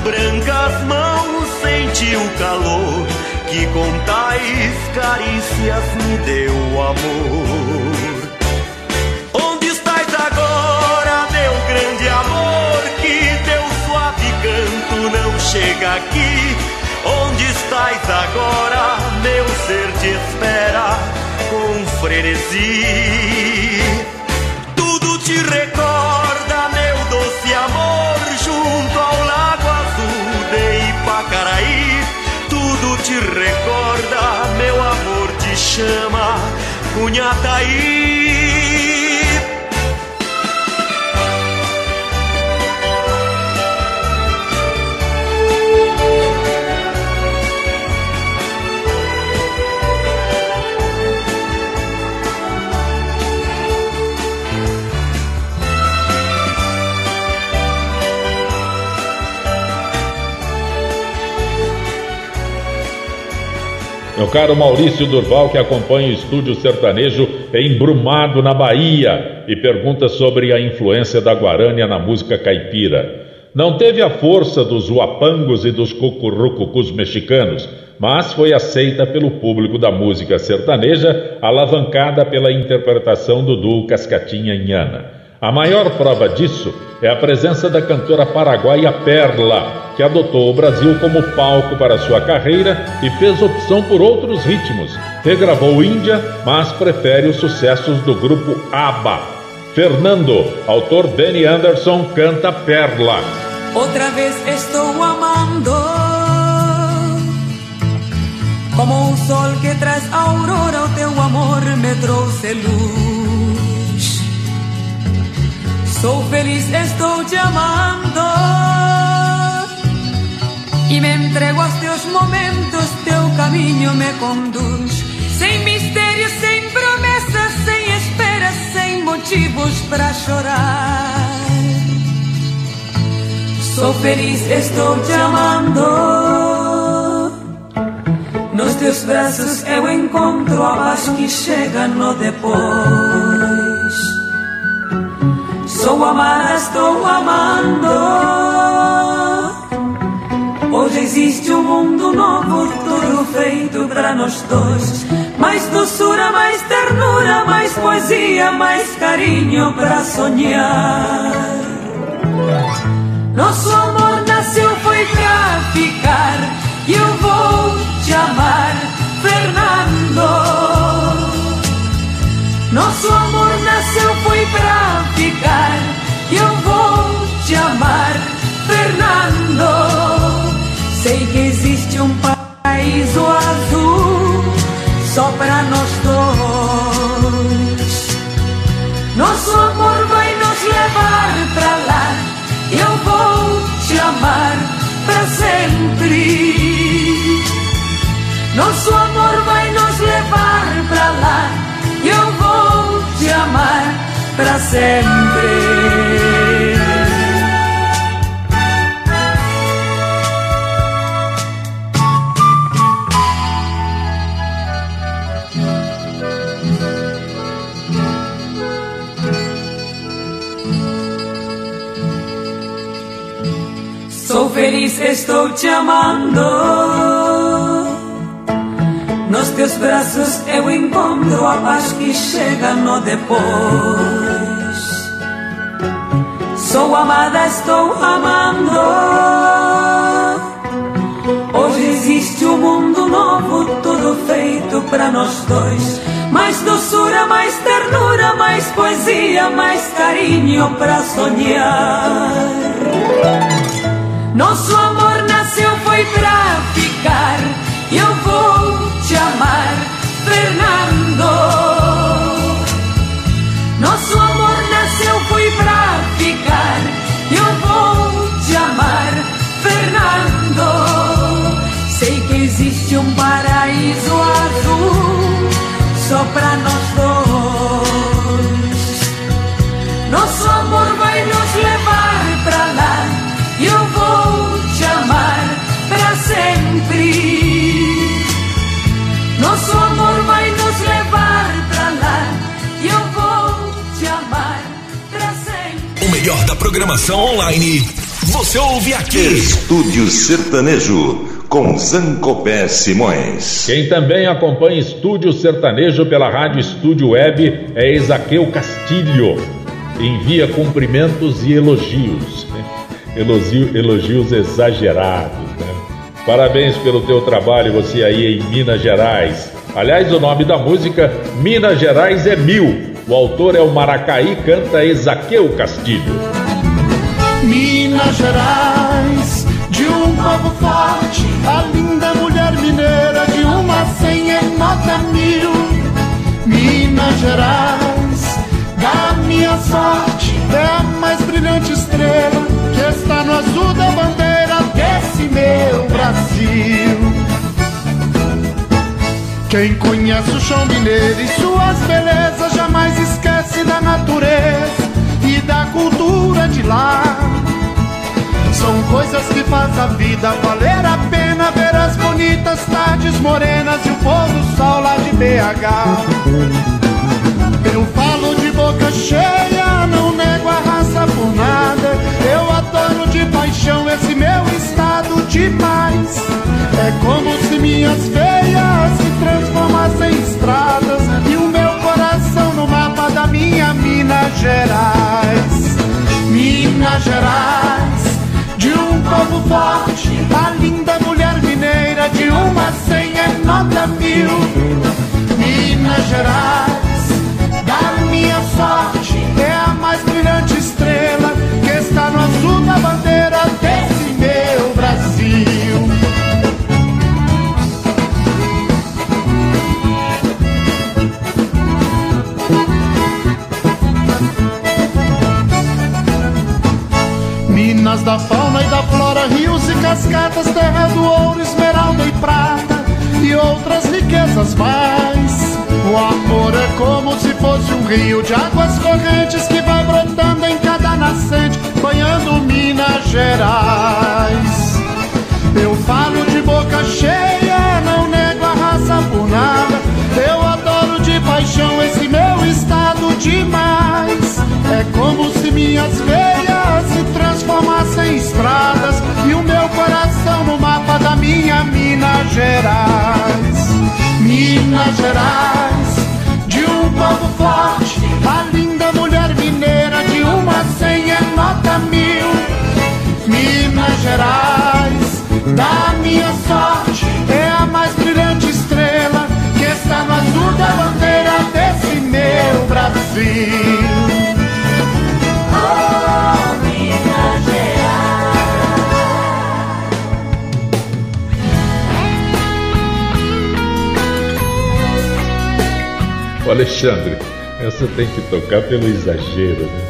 brancas mãos senti o calor que com tais carícias me deu amor. Onde estás agora, meu grande amor? Que teu suave canto não chega aqui. Onde estás agora? Meu ser te espera com frenesi. Tudo te recorda, recorda, meu amor te chama, Cunhataí. Meu caro Maurício Durval, que acompanha o estúdio sertanejo em Brumado, na Bahia, e pergunta sobre a influência da Guarânia na música caipira. Não teve a força dos uapangos e dos cucurrucucus mexicanos, mas foi aceita pelo público da música sertaneja, alavancada pela interpretação do duo Cascatinha Inhana. A maior prova disso é a presença da cantora paraguaia Perla, que adotou o Brasil como palco para sua carreira e fez opção por outros ritmos. Regravou Índia, mas prefere os sucessos do grupo ABBA. Fernando, autor Benny Anderson, canta Perla. Outra vez estou amando Como um sol que traz aurora O teu amor me trouxe luz Sou feliz, estou te amando E me entrego aos teus momentos Teu caminho me conduz Sem mistério, sem promessas Sem esperas, sem motivos para chorar Sou feliz, estou te amando. Nos teus braços eu encontro a paz que chega no depois. Sou amada, estou amando. Hoje existe um mundo novo, tudo feito para nós dois. Mais doçura, mais ternura, mais poesia, mais carinho para sonhar. Nosso amor nasceu, foi pra ficar. E eu vou te amar, Fernando. Nosso amor nasceu, foi pra ficar. Eu vou te amar, Fernando. Sei que existe um paraíso azul só pra nós dois. Nosso amor vai nos levar pra lá. Eu vou te amar para sempre. Nosso amor vai nos levar para lá. Amar para sempre. Sou feliz, estou te amando. Nos teus braços eu encontro a paz que chega no depois. Sou amada, estou amando. Hoje existe um mundo novo, tudo feito para nós dois. Mais doçura, mais ternura, mais poesia, mais carinho para sonhar. Nosso amor nasceu, foi pra ficar. Eu vou te amar, Fernando. Nosso amor nasceu, foi pra ficar. Eu vou te amar, Fernando. Sei que existe um paraíso azul só pra nós dois. Melhor da programação online. Você ouve aqui. Estúdio Sertanejo com Zancopé Simões. Quem também acompanha Estúdio Sertanejo pela Rádio Estúdio Web é Isaqueu Castilho. Envia cumprimentos e elogios. né? Elogio- elogios exagerados. né? Parabéns pelo teu trabalho, você aí em Minas Gerais. Aliás, o nome da música Minas Gerais é Mil. O autor é o Maracaí, canta Ezaqueu Castilho. Minas Gerais, de um povo forte, a linda mulher mineira de uma senha em nota mil. Minas Gerais, da minha sorte, é a mais brilhante estrela que está no azul da bandeira desse meu Brasil. Quem conhece o chão mineiro e suas belezas jamais esquece da natureza e da cultura de lá. São coisas que faz a vida valer a pena ver as bonitas tardes morenas e o pôr do sol lá de BH. Eu falo de boca cheia, não nego a raça por nada. Eu adoro de paixão esse meu estado demais. É como se minhas veias se Gerais. Minas Gerais, de um povo forte, a linda mulher mineira de uma senha nota mil. Minas Gerais, da minha sorte, é a mais brilhante estrela que está no azul da bandeira desse da fauna e da flora, rios e cascatas, terra do ouro, esmeralda e prata e outras riquezas mais. O amor é como se fosse um rio de águas correntes que vai brotando em cada nascente, banhando Minas Gerais. Eu falo de boca cheia, não nego a raça por nada. Eu adoro de paixão esse meu estado demais. É como se minhas veias se transformassem em estradas e o meu coração no mapa da minha Minas Gerais. Minas Gerais, de um povo forte, a linda mulher mineira de uma senha nota mil. Minas Gerais, da minha sorte, é a mais brilhante estrela que está no azul da bandeira desse meu Brasil. Ô Alexandre, essa tem que tocar pelo exagero, né?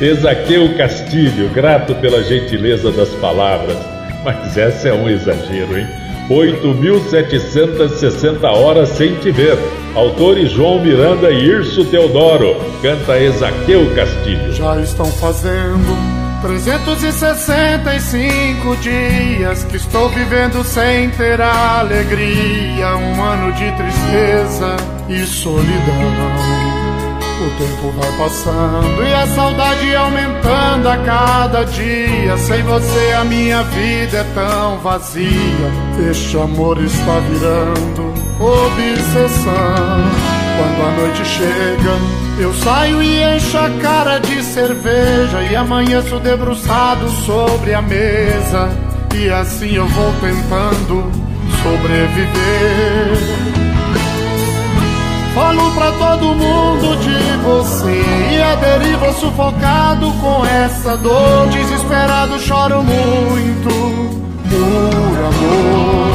Ezaqueu Castilho, grato pela gentileza das palavras, mas essa é um exagero, hein? 8.760 horas sem te ver. Autores João Miranda e Irso Teodoro. Canta Ezaqueu Castilho. Já estão fazendo 365 dias que estou vivendo sem ter alegria. Um ano de tristeza e solidão. O tempo vai passando e a saudade aumentando a cada dia. Sem você a minha vida é tão vazia. Este amor está virando obsessão. Quando a noite chega, eu saio e encho a cara de cerveja e amanheço debruçado sobre a mesa. E assim eu vou tentando sobreviver. Falo pra todo mundo de você E a deriva sufocado com essa dor. Desesperado choro muito por amor.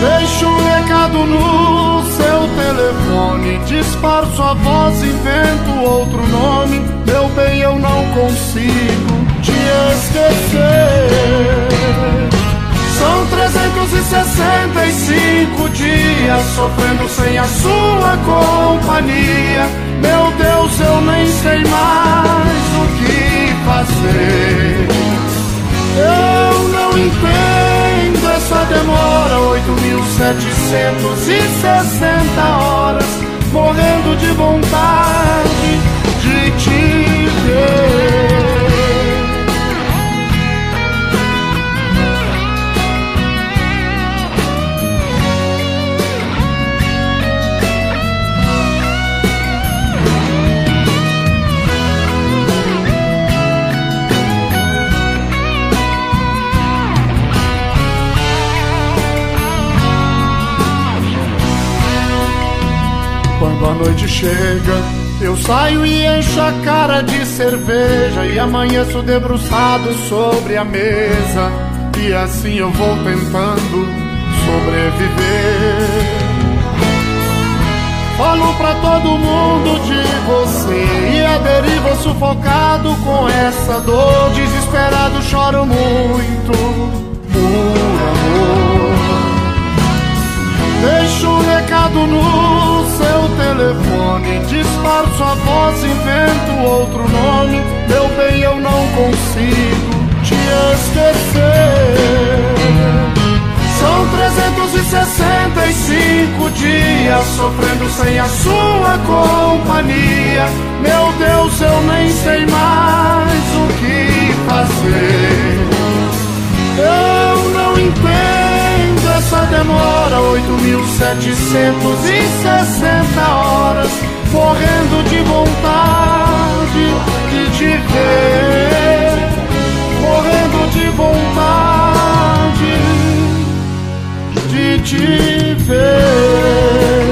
Deixo um recado no seu telefone. Disparo sua voz, invento outro nome. Meu bem, eu não consigo te esquecer são 365 dias sofrendo sem a sua companhia. Meu Deus, eu nem sei mais o que fazer. Eu não entendo essa demora. 8.760 horas morrendo de vontade de te ver. Quando a noite chega, eu saio e encho a cara de cerveja e amanheço debruçado sobre a mesa. E assim eu vou tentando sobreviver. Falo pra todo mundo de você e a deriva sufocado com essa dor. Desesperado choro muito por amor. Deixo um recado no seu telefone. Disparo sua voz, invento outro nome. Meu bem, eu não consigo te esquecer. São 365 dias Sofrendo sem a sua companhia. Meu Deus, eu nem sei mais o que fazer. Eu não entendo essa demora 8.760 horas Morrendo de vontade de te ver. Morrendo de vontade de te ver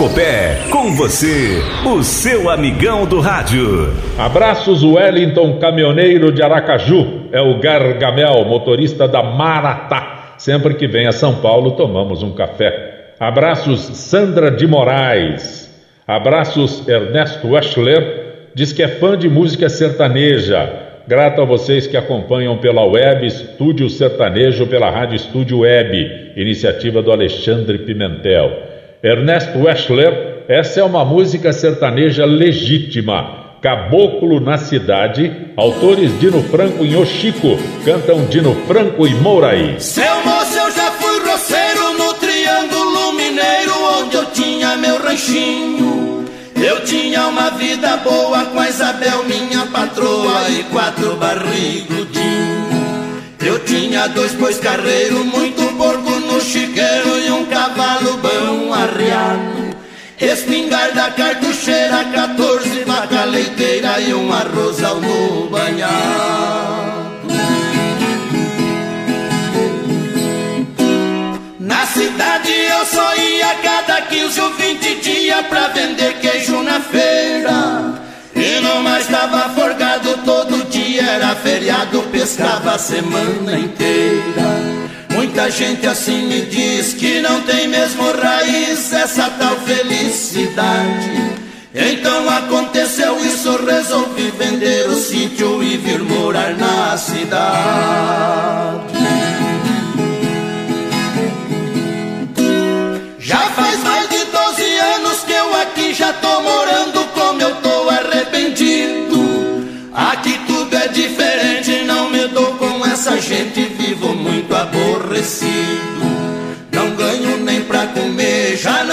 Sancopé, com você, o seu amigão do rádio. Abraços Wellington, caminhoneiro de Aracaju. É o Gargamel, motorista da Maratá. Sempre que vem a São Paulo, tomamos um café. Abraços Sandra de Moraes. Abraços Ernesto Weschler. Diz que é fã de música sertaneja. Grato a vocês que acompanham pela web Estúdio Sertanejo, pela Rádio Estúdio Web, iniciativa do Alexandre Pimentel. Ernesto Weschler, essa é uma música sertaneja legítima. Caboclo na Cidade, autores Dino Franco e Oxico, cantam Dino Franco e Mouraí. Seu moço, eu já fui roceiro no Triângulo Mineiro, onde eu tinha meu ranchinho. Eu tinha uma vida boa com a Isabel, minha patroa, e quatro barrigudinhos. Eu tinha dois bois carreiros, muito chiqueiro e um cavalo bom arriado. Espingarda cartucheira, 14 vaca leiteira e um arrozal no banhado. Na cidade eu só ia cada 15 ou 20 dias pra vender queijo na feira. E não mais tava forgado todo dia, era feriado, pescava a semana inteira. Muita gente assim me diz que não tem mesmo raiz essa tal felicidade. Então aconteceu isso, resolvi vender o sítio e vir morar na cidade. Já faz mais de 12 anos que eu aqui já tô morando como eu tô arrependido. Aqui tudo é diferente, não me dou com essa gente, aborrecido. Não ganho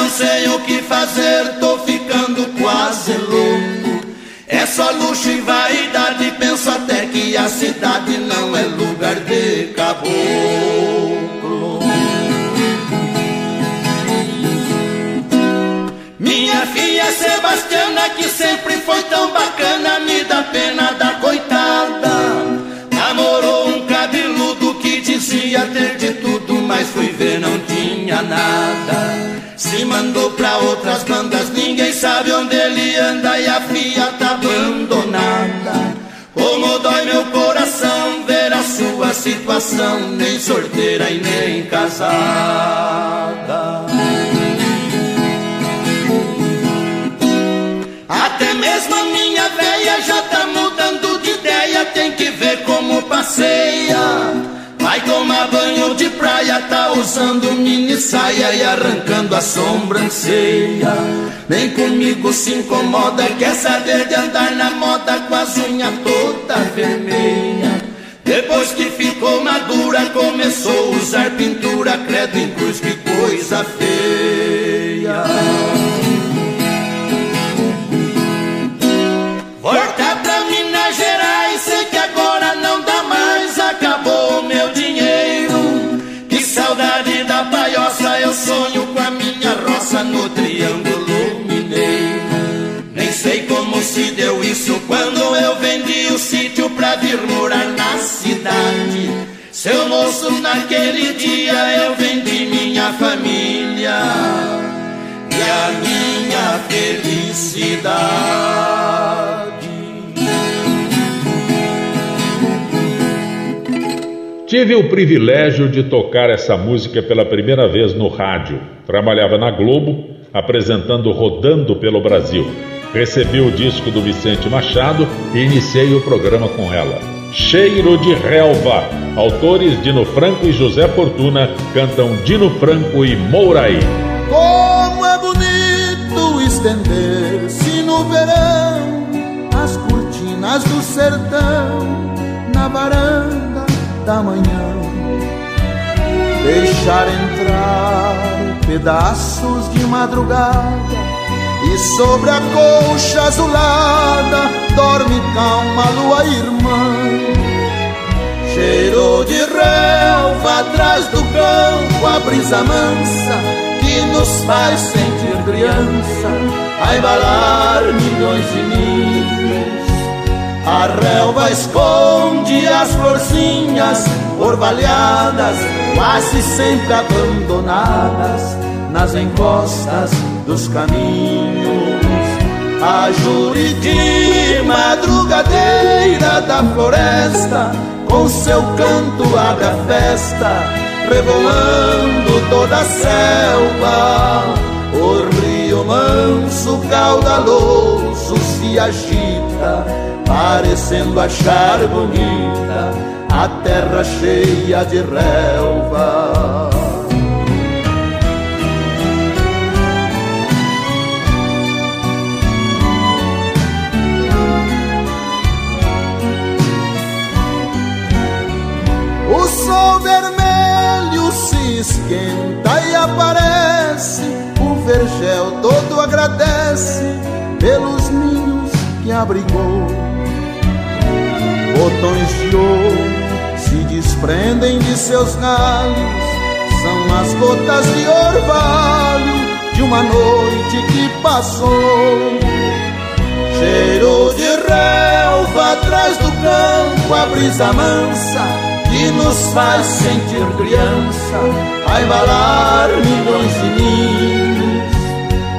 sei o que fazer, tô ficando quase louco. É só luxo e vaidade, penso até que a cidade não é lugar de caboclo. Minha filha Sebastiana, que sempre foi tão bacana, me dá pena da dizia ter de tudo, mas fui ver, não tinha nada. Se mandou pra outras bandas, ninguém sabe onde ele anda e a filha tá abandonada. Como dói meu coração ver a sua situação, nem sorteira e nem casada. Até mesmo a minha véia já tá mudando de ideia, tem que ver como passeia. Vai tomar banho de praia, tá usando mini saia e arrancando a sobrancelha. Nem comigo se incomoda, quer saber de andar na moda com as unhas toda vermelha. Depois que ficou madura, começou a usar pintura, credo em cruz, que coisa feia. Vir morar na cidade. Seu moço, naquele dia eu vendi minha família e a minha felicidade. Tive o privilégio de tocar essa música pela primeira vez no rádio. Trabalhava na Globo, apresentando Rodando pelo Brasil. Recebi o disco do Vicente Machado e iniciei o programa com ela. Cheiro de Relva. Autores Dino Franco e José Fortuna cantam Dino Franco e Mouraí. Como é bonito estender-se no verão as cortinas do sertão na varanda da manhã. Deixar entrar pedaços de madrugada e sobre a colcha azulada dorme calma lua irmã. Cheiro de relva atrás do campo, a brisa mansa que nos faz sentir criança, a embalar milhões de ninhos. A relva esconde as florzinhas orvalhadas, quase sempre abandonadas nas encostas dos caminhos. A juriti madrugadeira da floresta, com seu canto abre a festa, rebolando toda a selva. O rio manso, caudaloso, se agita, parecendo achar bonita a terra cheia de relva. O sol vermelho se esquenta e aparece. O vergel todo agradece pelos ninhos que abrigou. Botões de ouro se desprendem de seus galhos. São as gotas de orvalho de uma noite que passou. Cheiro de relva atrás do campo, a brisa mansa que nos faz sentir criança, a embalar milhões de ninhos.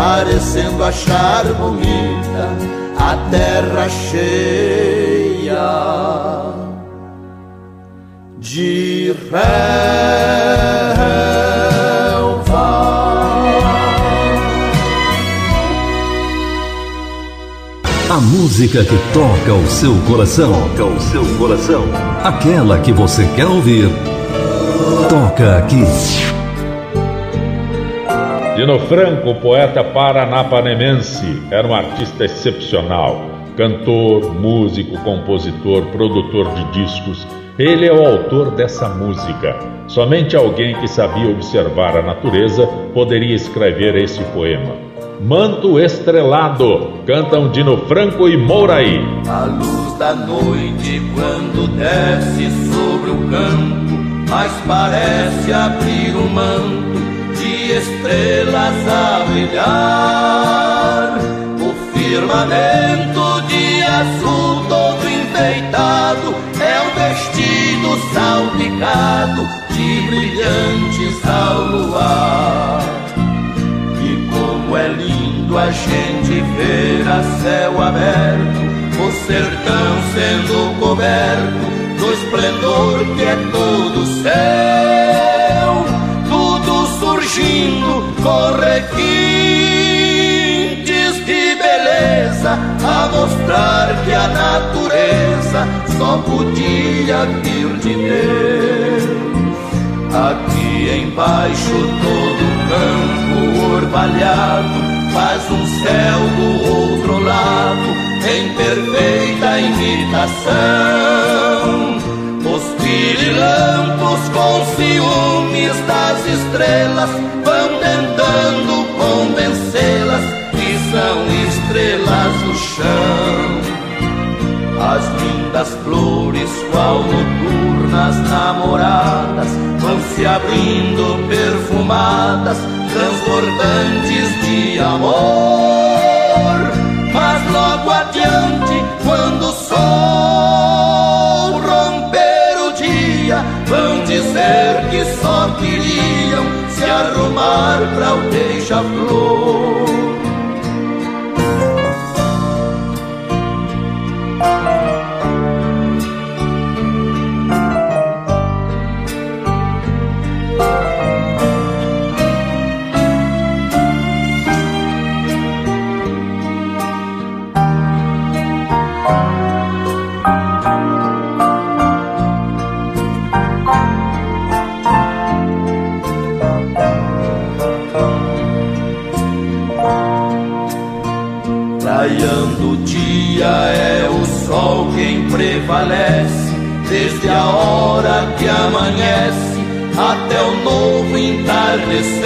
parecendo achar bonita a terra cheia de relva. A música que toca o seu coração, toca o seu coração, aquela que você quer ouvir, toca aqui. Dino Franco, poeta paranapanemense, era um artista excepcional. Cantor, músico, compositor, produtor de discos. Ele é o autor dessa música. Somente alguém que sabia observar a natureza poderia escrever esse poema. Manto Estrelado. Cantam Dino Franco e Mouraí. A luz da noite quando desce sobre o campo, mas parece abrir um manto estrelas a brilhar. O firmamento de azul todo enfeitado é um vestido salpicado de brilhantes ao luar como é lindo a gente ver a céu aberto, o sertão sendo coberto do esplendor que é todo céu, surgindo, correquintes de beleza, a mostrar que a natureza só podia vir de Deus. Aqui embaixo todo campo orvalhado faz um céu do outro lado em perfeita imitação. Os tirilampos com ciúmes das estrelas vão tentando convencê-las que são estrelas do chão. As lindas flores, qual noturnas namoradas, vão se abrindo perfumadas, transbordantes de amor. Mas logo vão dizer que só queriam se arrumar para o beija-flor. Desde a hora que amanhece até o novo entardecer.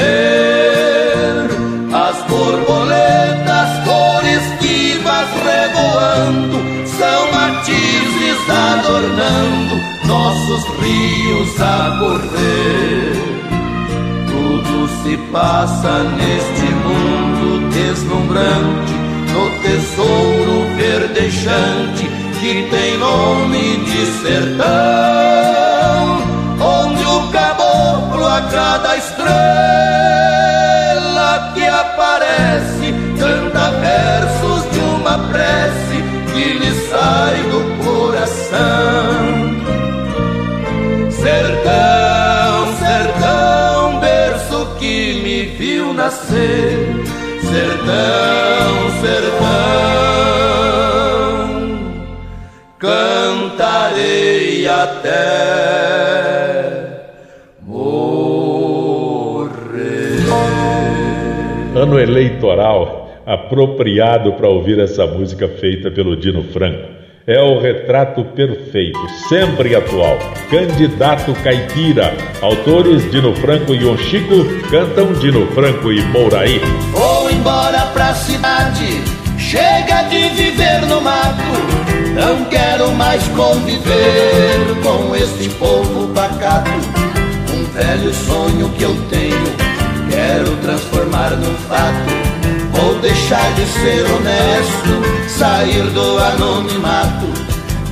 As borboletas cores vivas revoando são matizes adornando nossos rios a correr. Tudo se passa neste mundo deslumbrante, no tesouro verdejante que tem nome de sertão, onde o caboclo a cada estrela que aparece canta versos de uma prece que lhe sai do coração. Sertão, sertão, berço que me viu nascer, sertão, sertão até morrer. Ano eleitoral apropriado para ouvir essa música feita pelo Dino Franco. É o retrato perfeito, sempre atual. Candidato Caipira. Autores Dino Franco e Chico cantam Dino Franco e Mouraí. Vou embora pra cidade, chega de viver no mato. Não quero mais conviver com este povo pacato. Um velho sonho que eu tenho, quero transformar num fato. Vou deixar de ser honesto, sair do anonimato.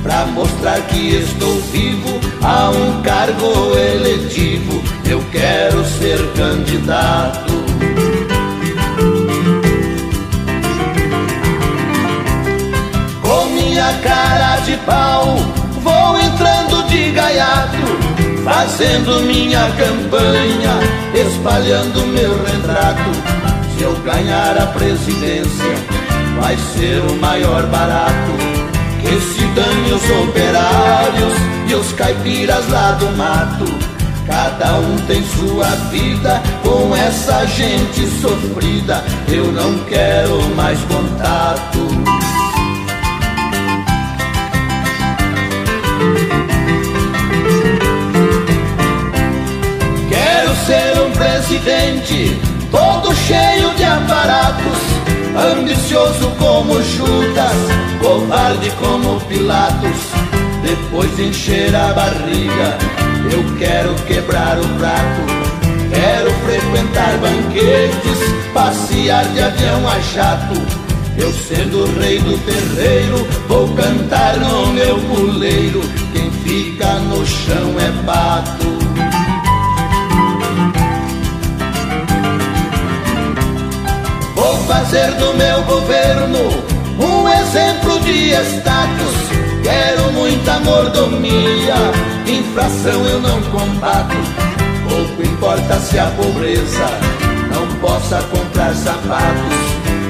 Pra mostrar que estou vivo a um cargo eletivo, eu quero ser candidato. De pau, vou entrando de gaiato, fazendo minha campanha, espalhando meu retrato. Se eu ganhar a presidência, vai ser o maior barato. Que se dane os operários e os caipiras lá do mato. Cada um tem sua vida com essa gente sofrida. Eu não quero mais contato. Presidente todo cheio de aparatos, ambicioso como Judas, covarde como Pilatos. Depois de encher a barriga, eu quero quebrar o prato. Quero frequentar banquetes, passear de avião a jato. Eu sendo o rei do terreiro, vou cantar no meu puleiro. Quem fica no chão é pato. Fazer do meu governo um exemplo de status. Quero muita mordomia, inflação eu não combato. Pouco importa se a pobreza não possa comprar sapatos.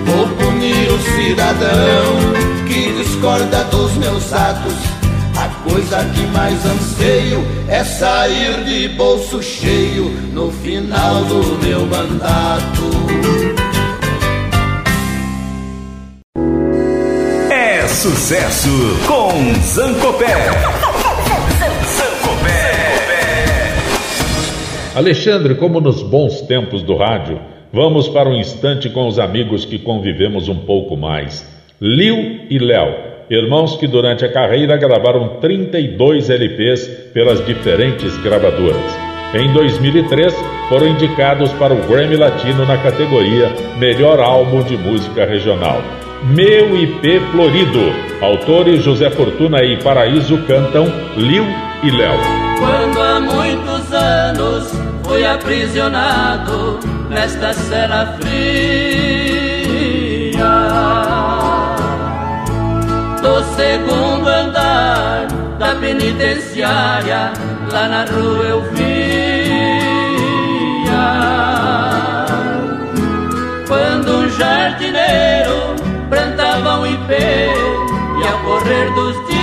Vou punir o cidadão que discorda dos meus atos. A coisa que mais anseio é sair de bolso cheio no final do meu mandato. Sucesso com Zancopé. Alexandre, como nos bons tempos do rádio, vamos para um instante com os amigos que convivemos um pouco mais. Liu e Léo, irmãos que durante a carreira gravaram 32 LPs pelas diferentes gravadoras. Em 2003, foram indicados para o Grammy Latino na categoria Melhor Álbum de Música Regional. Meu IP Florido. Autores José Fortuna e Paraíso cantam Liu e Léo. Quando há muitos anos fui aprisionado nesta cela fria do segundo andar da penitenciária, lá na rua eu via quando um jardineiro ipê e ao correr dos dias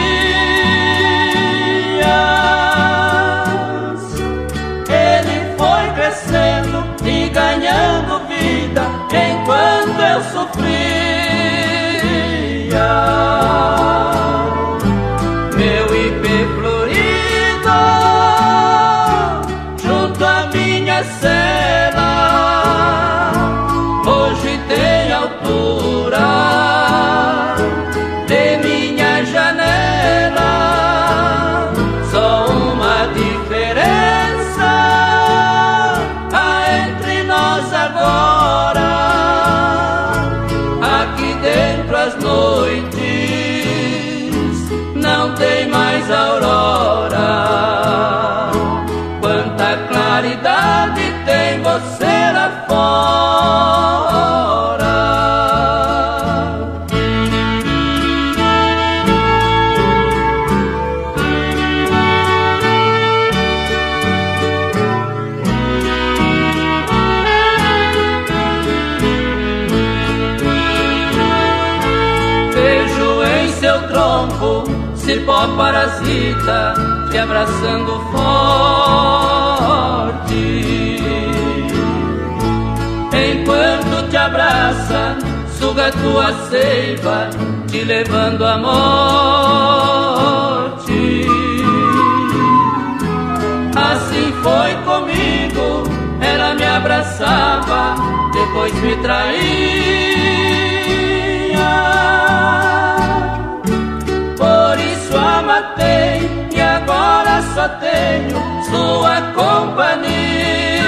forte. Enquanto te abraça, suga tua seiva, te levando à morte. Assim foi comigo, ela me abraçava, depois me traía. Por isso a matei só tenho sua companhia.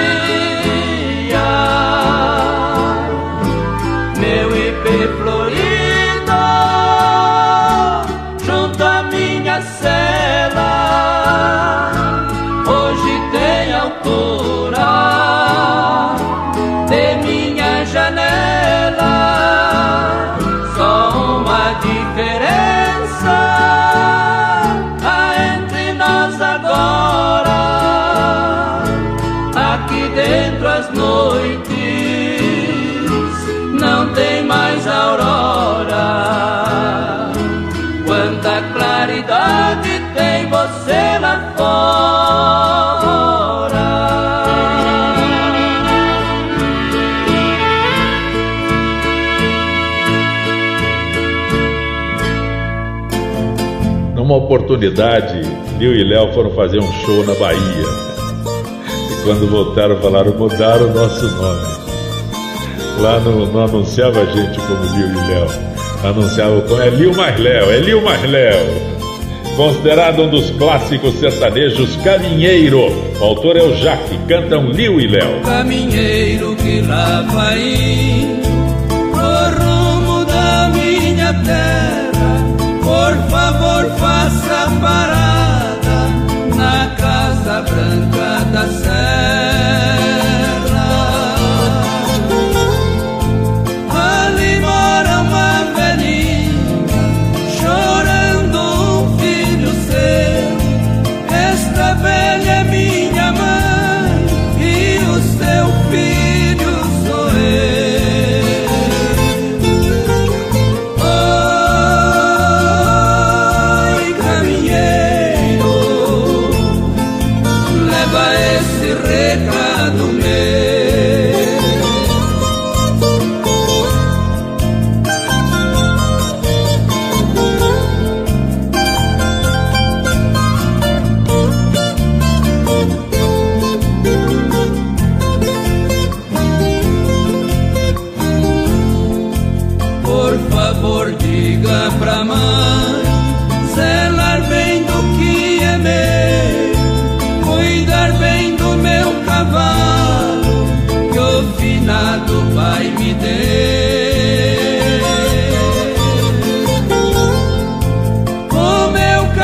Oportunidade, Lil e Léo foram fazer um show na Bahia. E quando voltaram, falaram: mudaram o nosso nome. Lá não, não anunciava a gente como Lil e Léo. Anunciava como é Lil mais Léo, é Lil mais Léo. Considerado um dos clássicos sertanejos, Caminheiro. O autor é o Jaque, cantam Lil e Léo. Caminheiro que lá vai no rumo da minha terra, por favor faça parada na Casa Branca da Serra.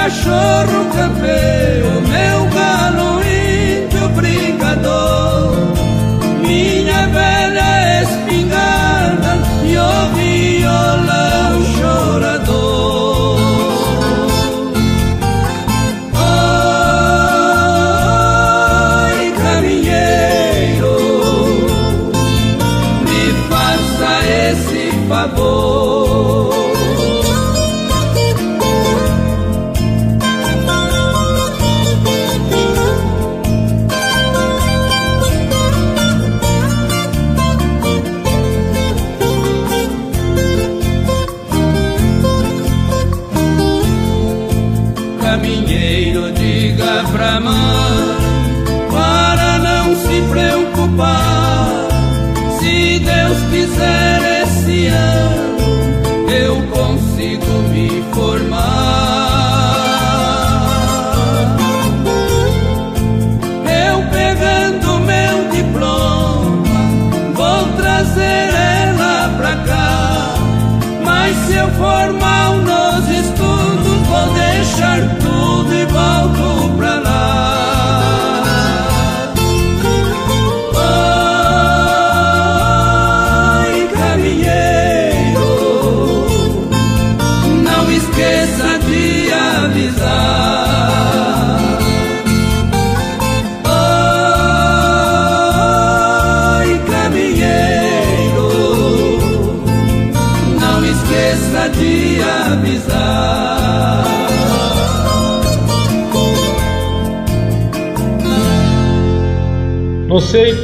Cachorro campeiro,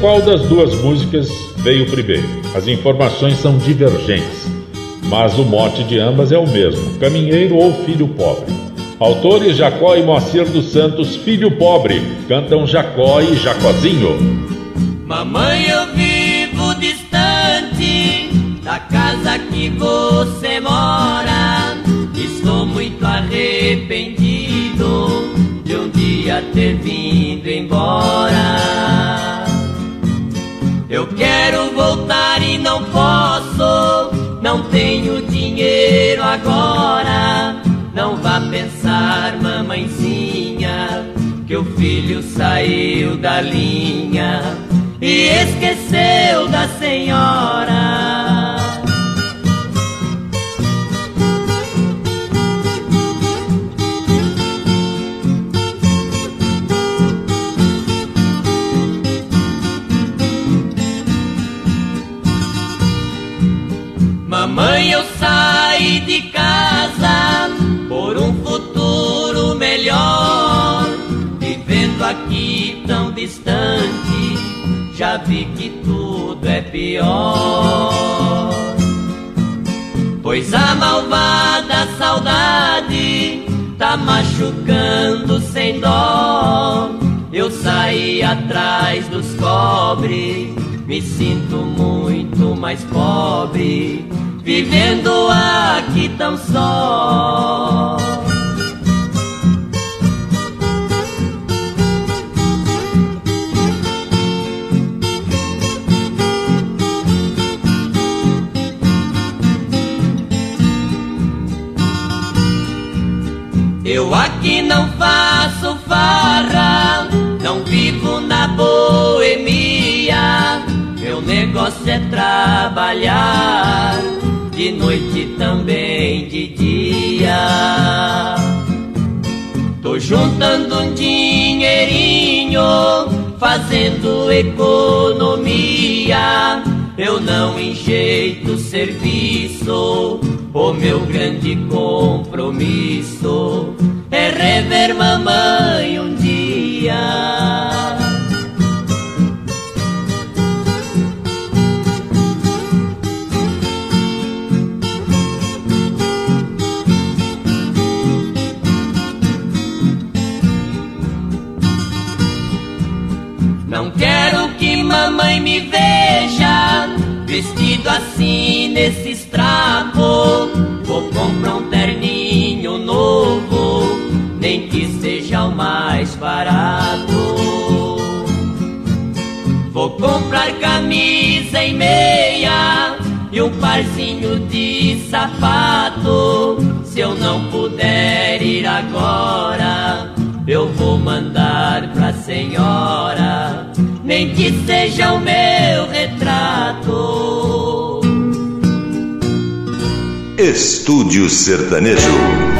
qual das duas músicas veio primeiro. As informações são divergentes, mas o mote de ambas é o mesmo: Caminheiro ou Filho Pobre. Autores Jacó e Moacir dos Santos, Filho Pobre, cantam Jacó e Jacozinho. Mamãe, eu vivo distante da casa que você mora. Estou muito arrependido de um dia ter vindo embora. Quero voltar e não posso, não tenho dinheiro agora. Não vá pensar, mamãezinha, que o filho saiu da linha e esqueceu da senhora. Já vi que tudo é pior. Pois a malvada saudade tá machucando sem dó. Eu saí atrás dos cobre, me sinto muito mais pobre, vivendo aqui tão só. Aqui não faço farra, não vivo na boemia. Meu negócio é trabalhar, de noite também de dia. Tô juntando um dinheirinho, fazendo economia. Eu não enjeito serviço o meu grande compromisso é rever mamãe um dia. Não quero que mamãe me veja vestido assim nesse trapo. Vou comprar um terninho barato. Vou comprar camisa e meia e um parzinho de sapato. Se eu não puder ir agora, eu vou mandar pra senhora, nem que seja o meu retrato. Estúdio Sertanejo.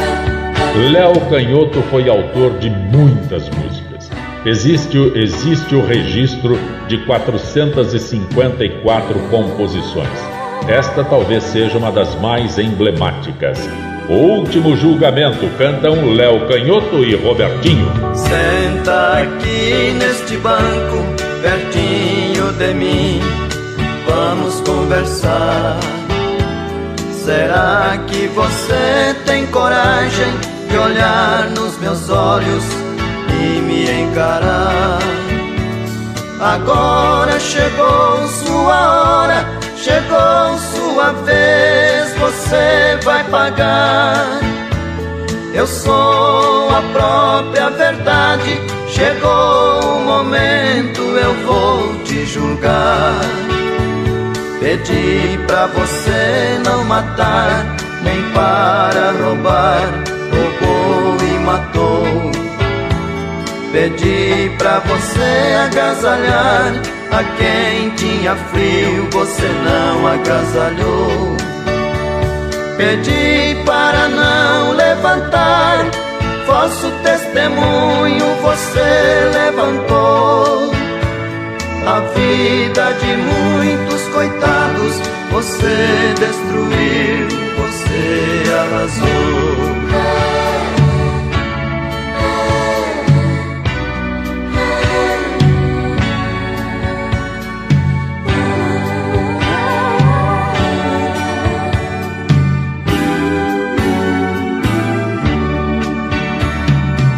Léo Canhoto foi autor de muitas músicas. Existe, existe o registro de 454 composições. Esta talvez seja uma das mais emblemáticas. O último julgamento cantam Léo Canhoto e Robertinho. Senta aqui neste banco, pertinho de mim, vamos conversar. Será que você tem coragem de olhar nos meus olhos e me encarar? Agora chegou sua hora, chegou sua vez, você vai pagar. Eu sou a própria verdade, chegou o momento, eu vou te julgar. Pedi pra você não matar, nem para roubar, roubou e matou. Pedi pra você agasalhar a quem tinha frio, você não agasalhou. Pedi para não levantar, vosso testemunho você levantou. A vida de muitos coitados você destruiu, você arrasou.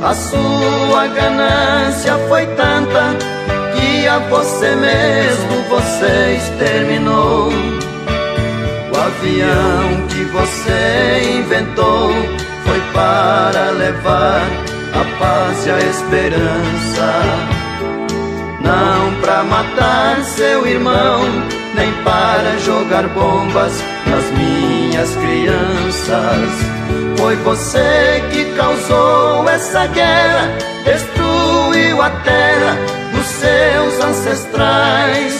A sua ganância foi tanta que a você mesmo você exterminou. O avião que você inventou foi para levar a paz e a esperança. Não para matar seu irmão, nem para jogar bombas nas minhas crianças. Foi você que causou essa guerra, destruiu a terra dos seus ancestrais.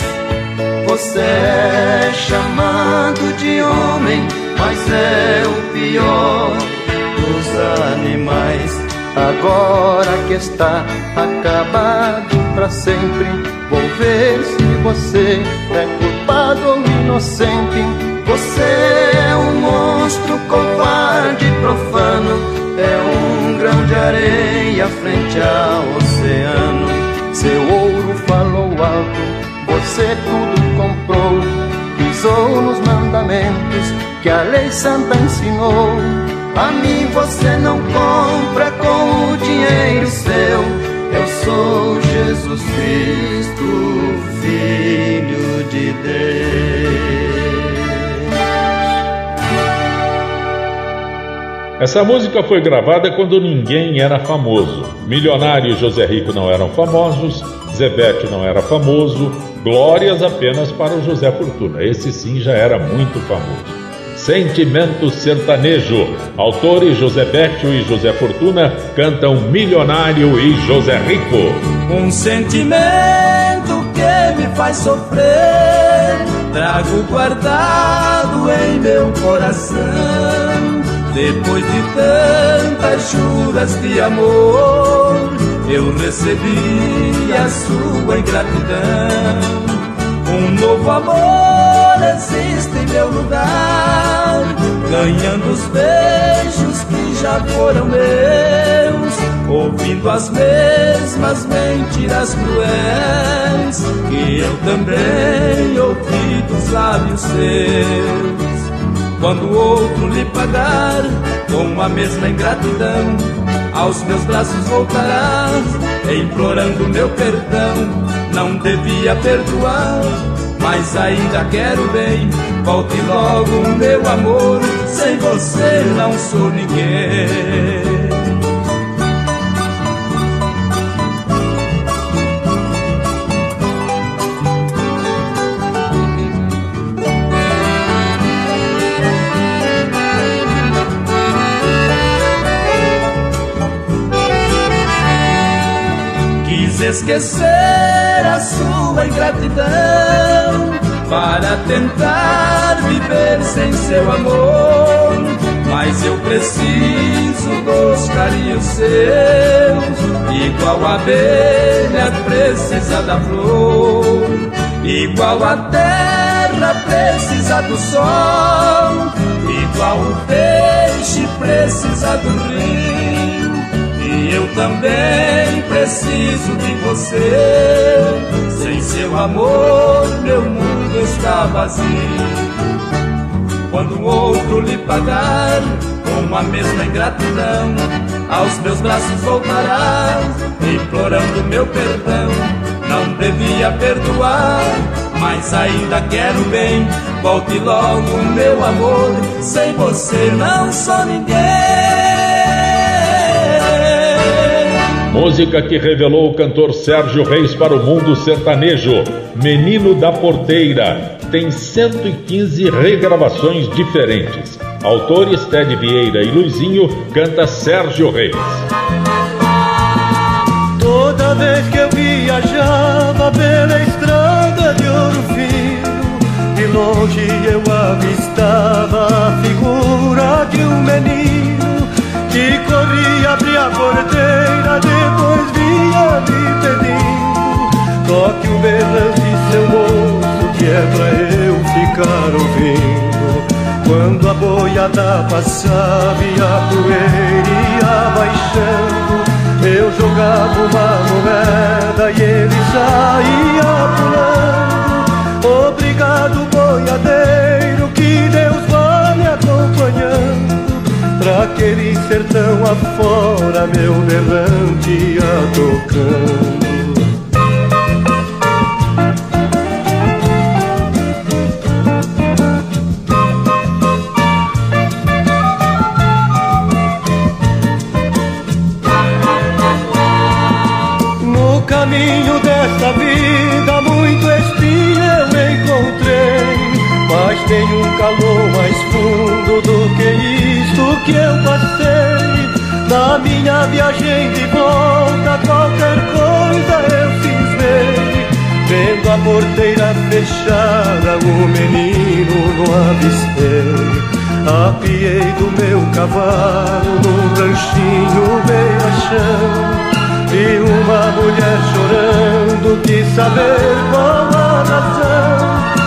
Você é chamado de homem, mas é o pior dos animais. Agora que está acabado para sempre, vou ver se você é culpado ou inocente. Você é um monstro covarde profano, é um grão de areia frente ao oceano. Seu ouro falou alto, você tudo comprou, pisou nos mandamentos que a lei santa ensinou. A mim você não compra com o dinheiro seu. Eu sou Jesus Cristo, Filho de Deus. Essa música foi gravada quando ninguém era famoso. Milionário e José Rico não eram famosos, Zebete não era famoso, glórias apenas para o José Fortuna. Esse sim já era muito famoso. Sentimento Sertanejo. Autores José Bétio e José Fortuna cantam Milionário e José Rico. Um sentimento que me faz sofrer, trago guardado em meu coração. Depois de tantas juras de amor, eu recebi a sua ingratidão. Um novo amor existe em meu lugar, ganhando os beijos que já foram meus, ouvindo as mesmas mentiras cruéis que eu também ouvi dos lábios seus. Quando o outro lhe pagar com a mesma ingratidão, aos meus braços voltará, implorando meu perdão. Não devia perdoar, mas ainda quero bem. Volte logo, meu amor, sem você não sou ninguém. Esquecer a sua ingratidão para tentar viver sem seu amor. Mas eu preciso dos carinhos seus, igual a abelha precisa da flor, igual a terra precisa do sol, igual o peixe precisa do rio. Eu também preciso de você. Sem seu amor, meu mundo está vazio. Quando outro lhe pagar com a mesma ingratidão, aos meus braços voltará, implorando meu perdão. Não devia perdoar, mas ainda quero bem. Volte logo, meu amor, sem você não sou ninguém. Música que revelou o cantor Sérgio Reis para o mundo sertanejo. Menino da Porteira. Tem 115 regravações diferentes. Autores Ted Vieira e Luizinho canta Sérgio Reis. Toda vez que eu viajava pela estrada de ouro fino, de longe eu avistava a figura de um menino que corria, abria a porteira, depois vinha me pedindo: toque o berrante, seu moço, que é pra eu ficar ouvindo. Quando a boiada passava e a poeira ia baixando, eu jogava uma moeda e ele saía pulando. Obrigado, boiadeiro, aquele sertão afora, meu berrante ia tocando. porteira fechada, o menino não avistei. Apiei do meu cavalo num ranchinho bem chão E uma mulher chorando quis saber qual a razão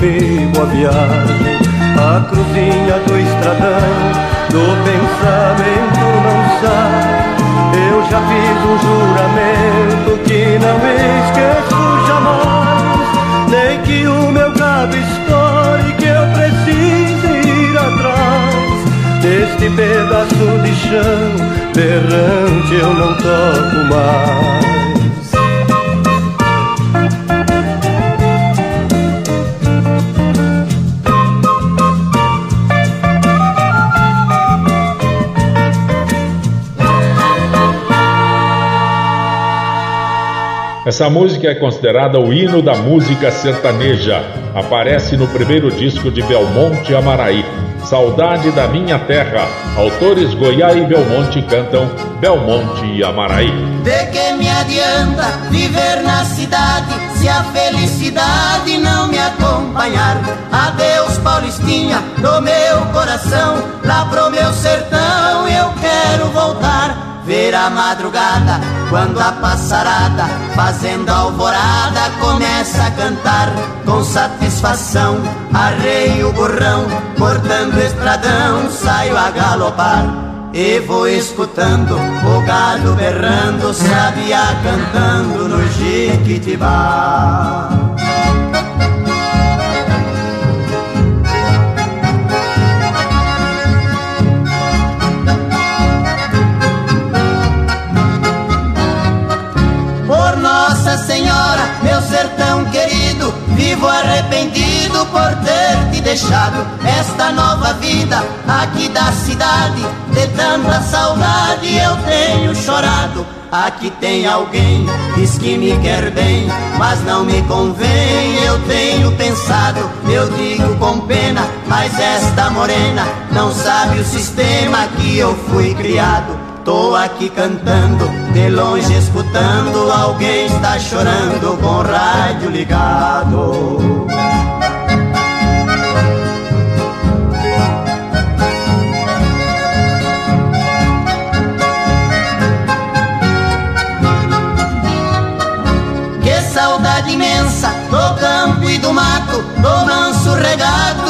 desejando-me boa viagem. A cruzinha do estradão, do pensamento não sai. Eu já fiz um juramento que não esqueço jamais. Nem que o meu gado estoure, que eu precise ir atrás. Deste pedaço de chão, berrante eu não toco mais. Essa música é considerada o hino da música sertaneja. Aparece no primeiro disco de Belmonte Amaraí, Saudade da Minha Terra. Autores Goiás e Belmonte cantam Belmonte e Amaraí. De que me adianta viver na cidade se a felicidade não me acompanhar? Adeus, Paulistinha, do meu coração, lá pro meu sertão eu quero voltar. Ver a madrugada, quando a passarada, fazendo alvorada, começa a cantar com satisfação. Arreio o burrão, cortando estradão, saio a galopar. E vou escutando o gado berrando, sabia cantando no Jiquitibá. Nossa Senhora, meu sertão querido, vivo arrependido por ter te deixado esta nova vida aqui da cidade. De tanta saudade eu tenho chorado. Aqui tem alguém, diz que me quer bem, mas não me convém. Eu tenho pensado, eu digo com pena, mas esta morena não sabe o sistema que eu fui criado. Tô aqui cantando, de longe escutando, alguém está chorando com o rádio ligado. Que saudade imensa do campo e do mato, do manso regado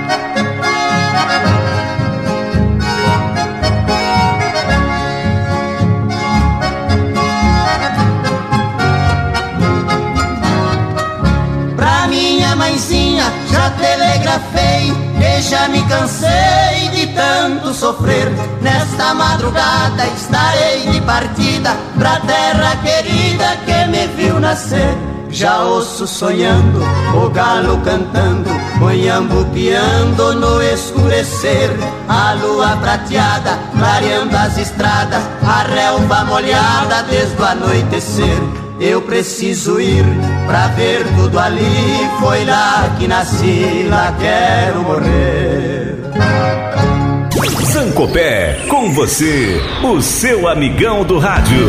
Já me cansei de tanto sofrer. Nesta madrugada estarei de partida pra terra querida que me viu nascer. Já ouço sonhando, o galo cantando, monhambo piando no escurecer. A lua prateada, clareando as estradas, a relva molhada desde o anoitecer. Eu preciso ir pra ver tudo ali. Foi lá que nasci, lá quero morrer. Zancopé, com você, o seu amigão do rádio.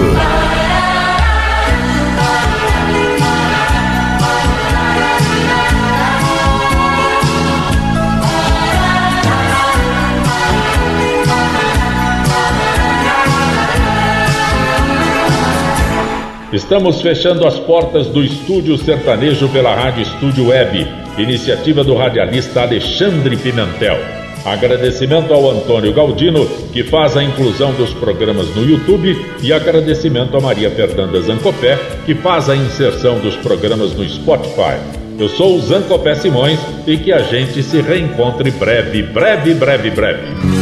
Estamos fechando as portas do Estúdio Sertanejo pela Rádio Estúdio Web, iniciativa do radialista Alexandre Pimentel. Agradecimento ao Antônio Galdino, que faz a inclusão dos programas no YouTube, e agradecimento a Maria Fernanda Zancopé, que faz a inserção dos programas no Spotify. Eu sou o Zancopé Simões e que a gente se reencontre breve, breve, breve, breve.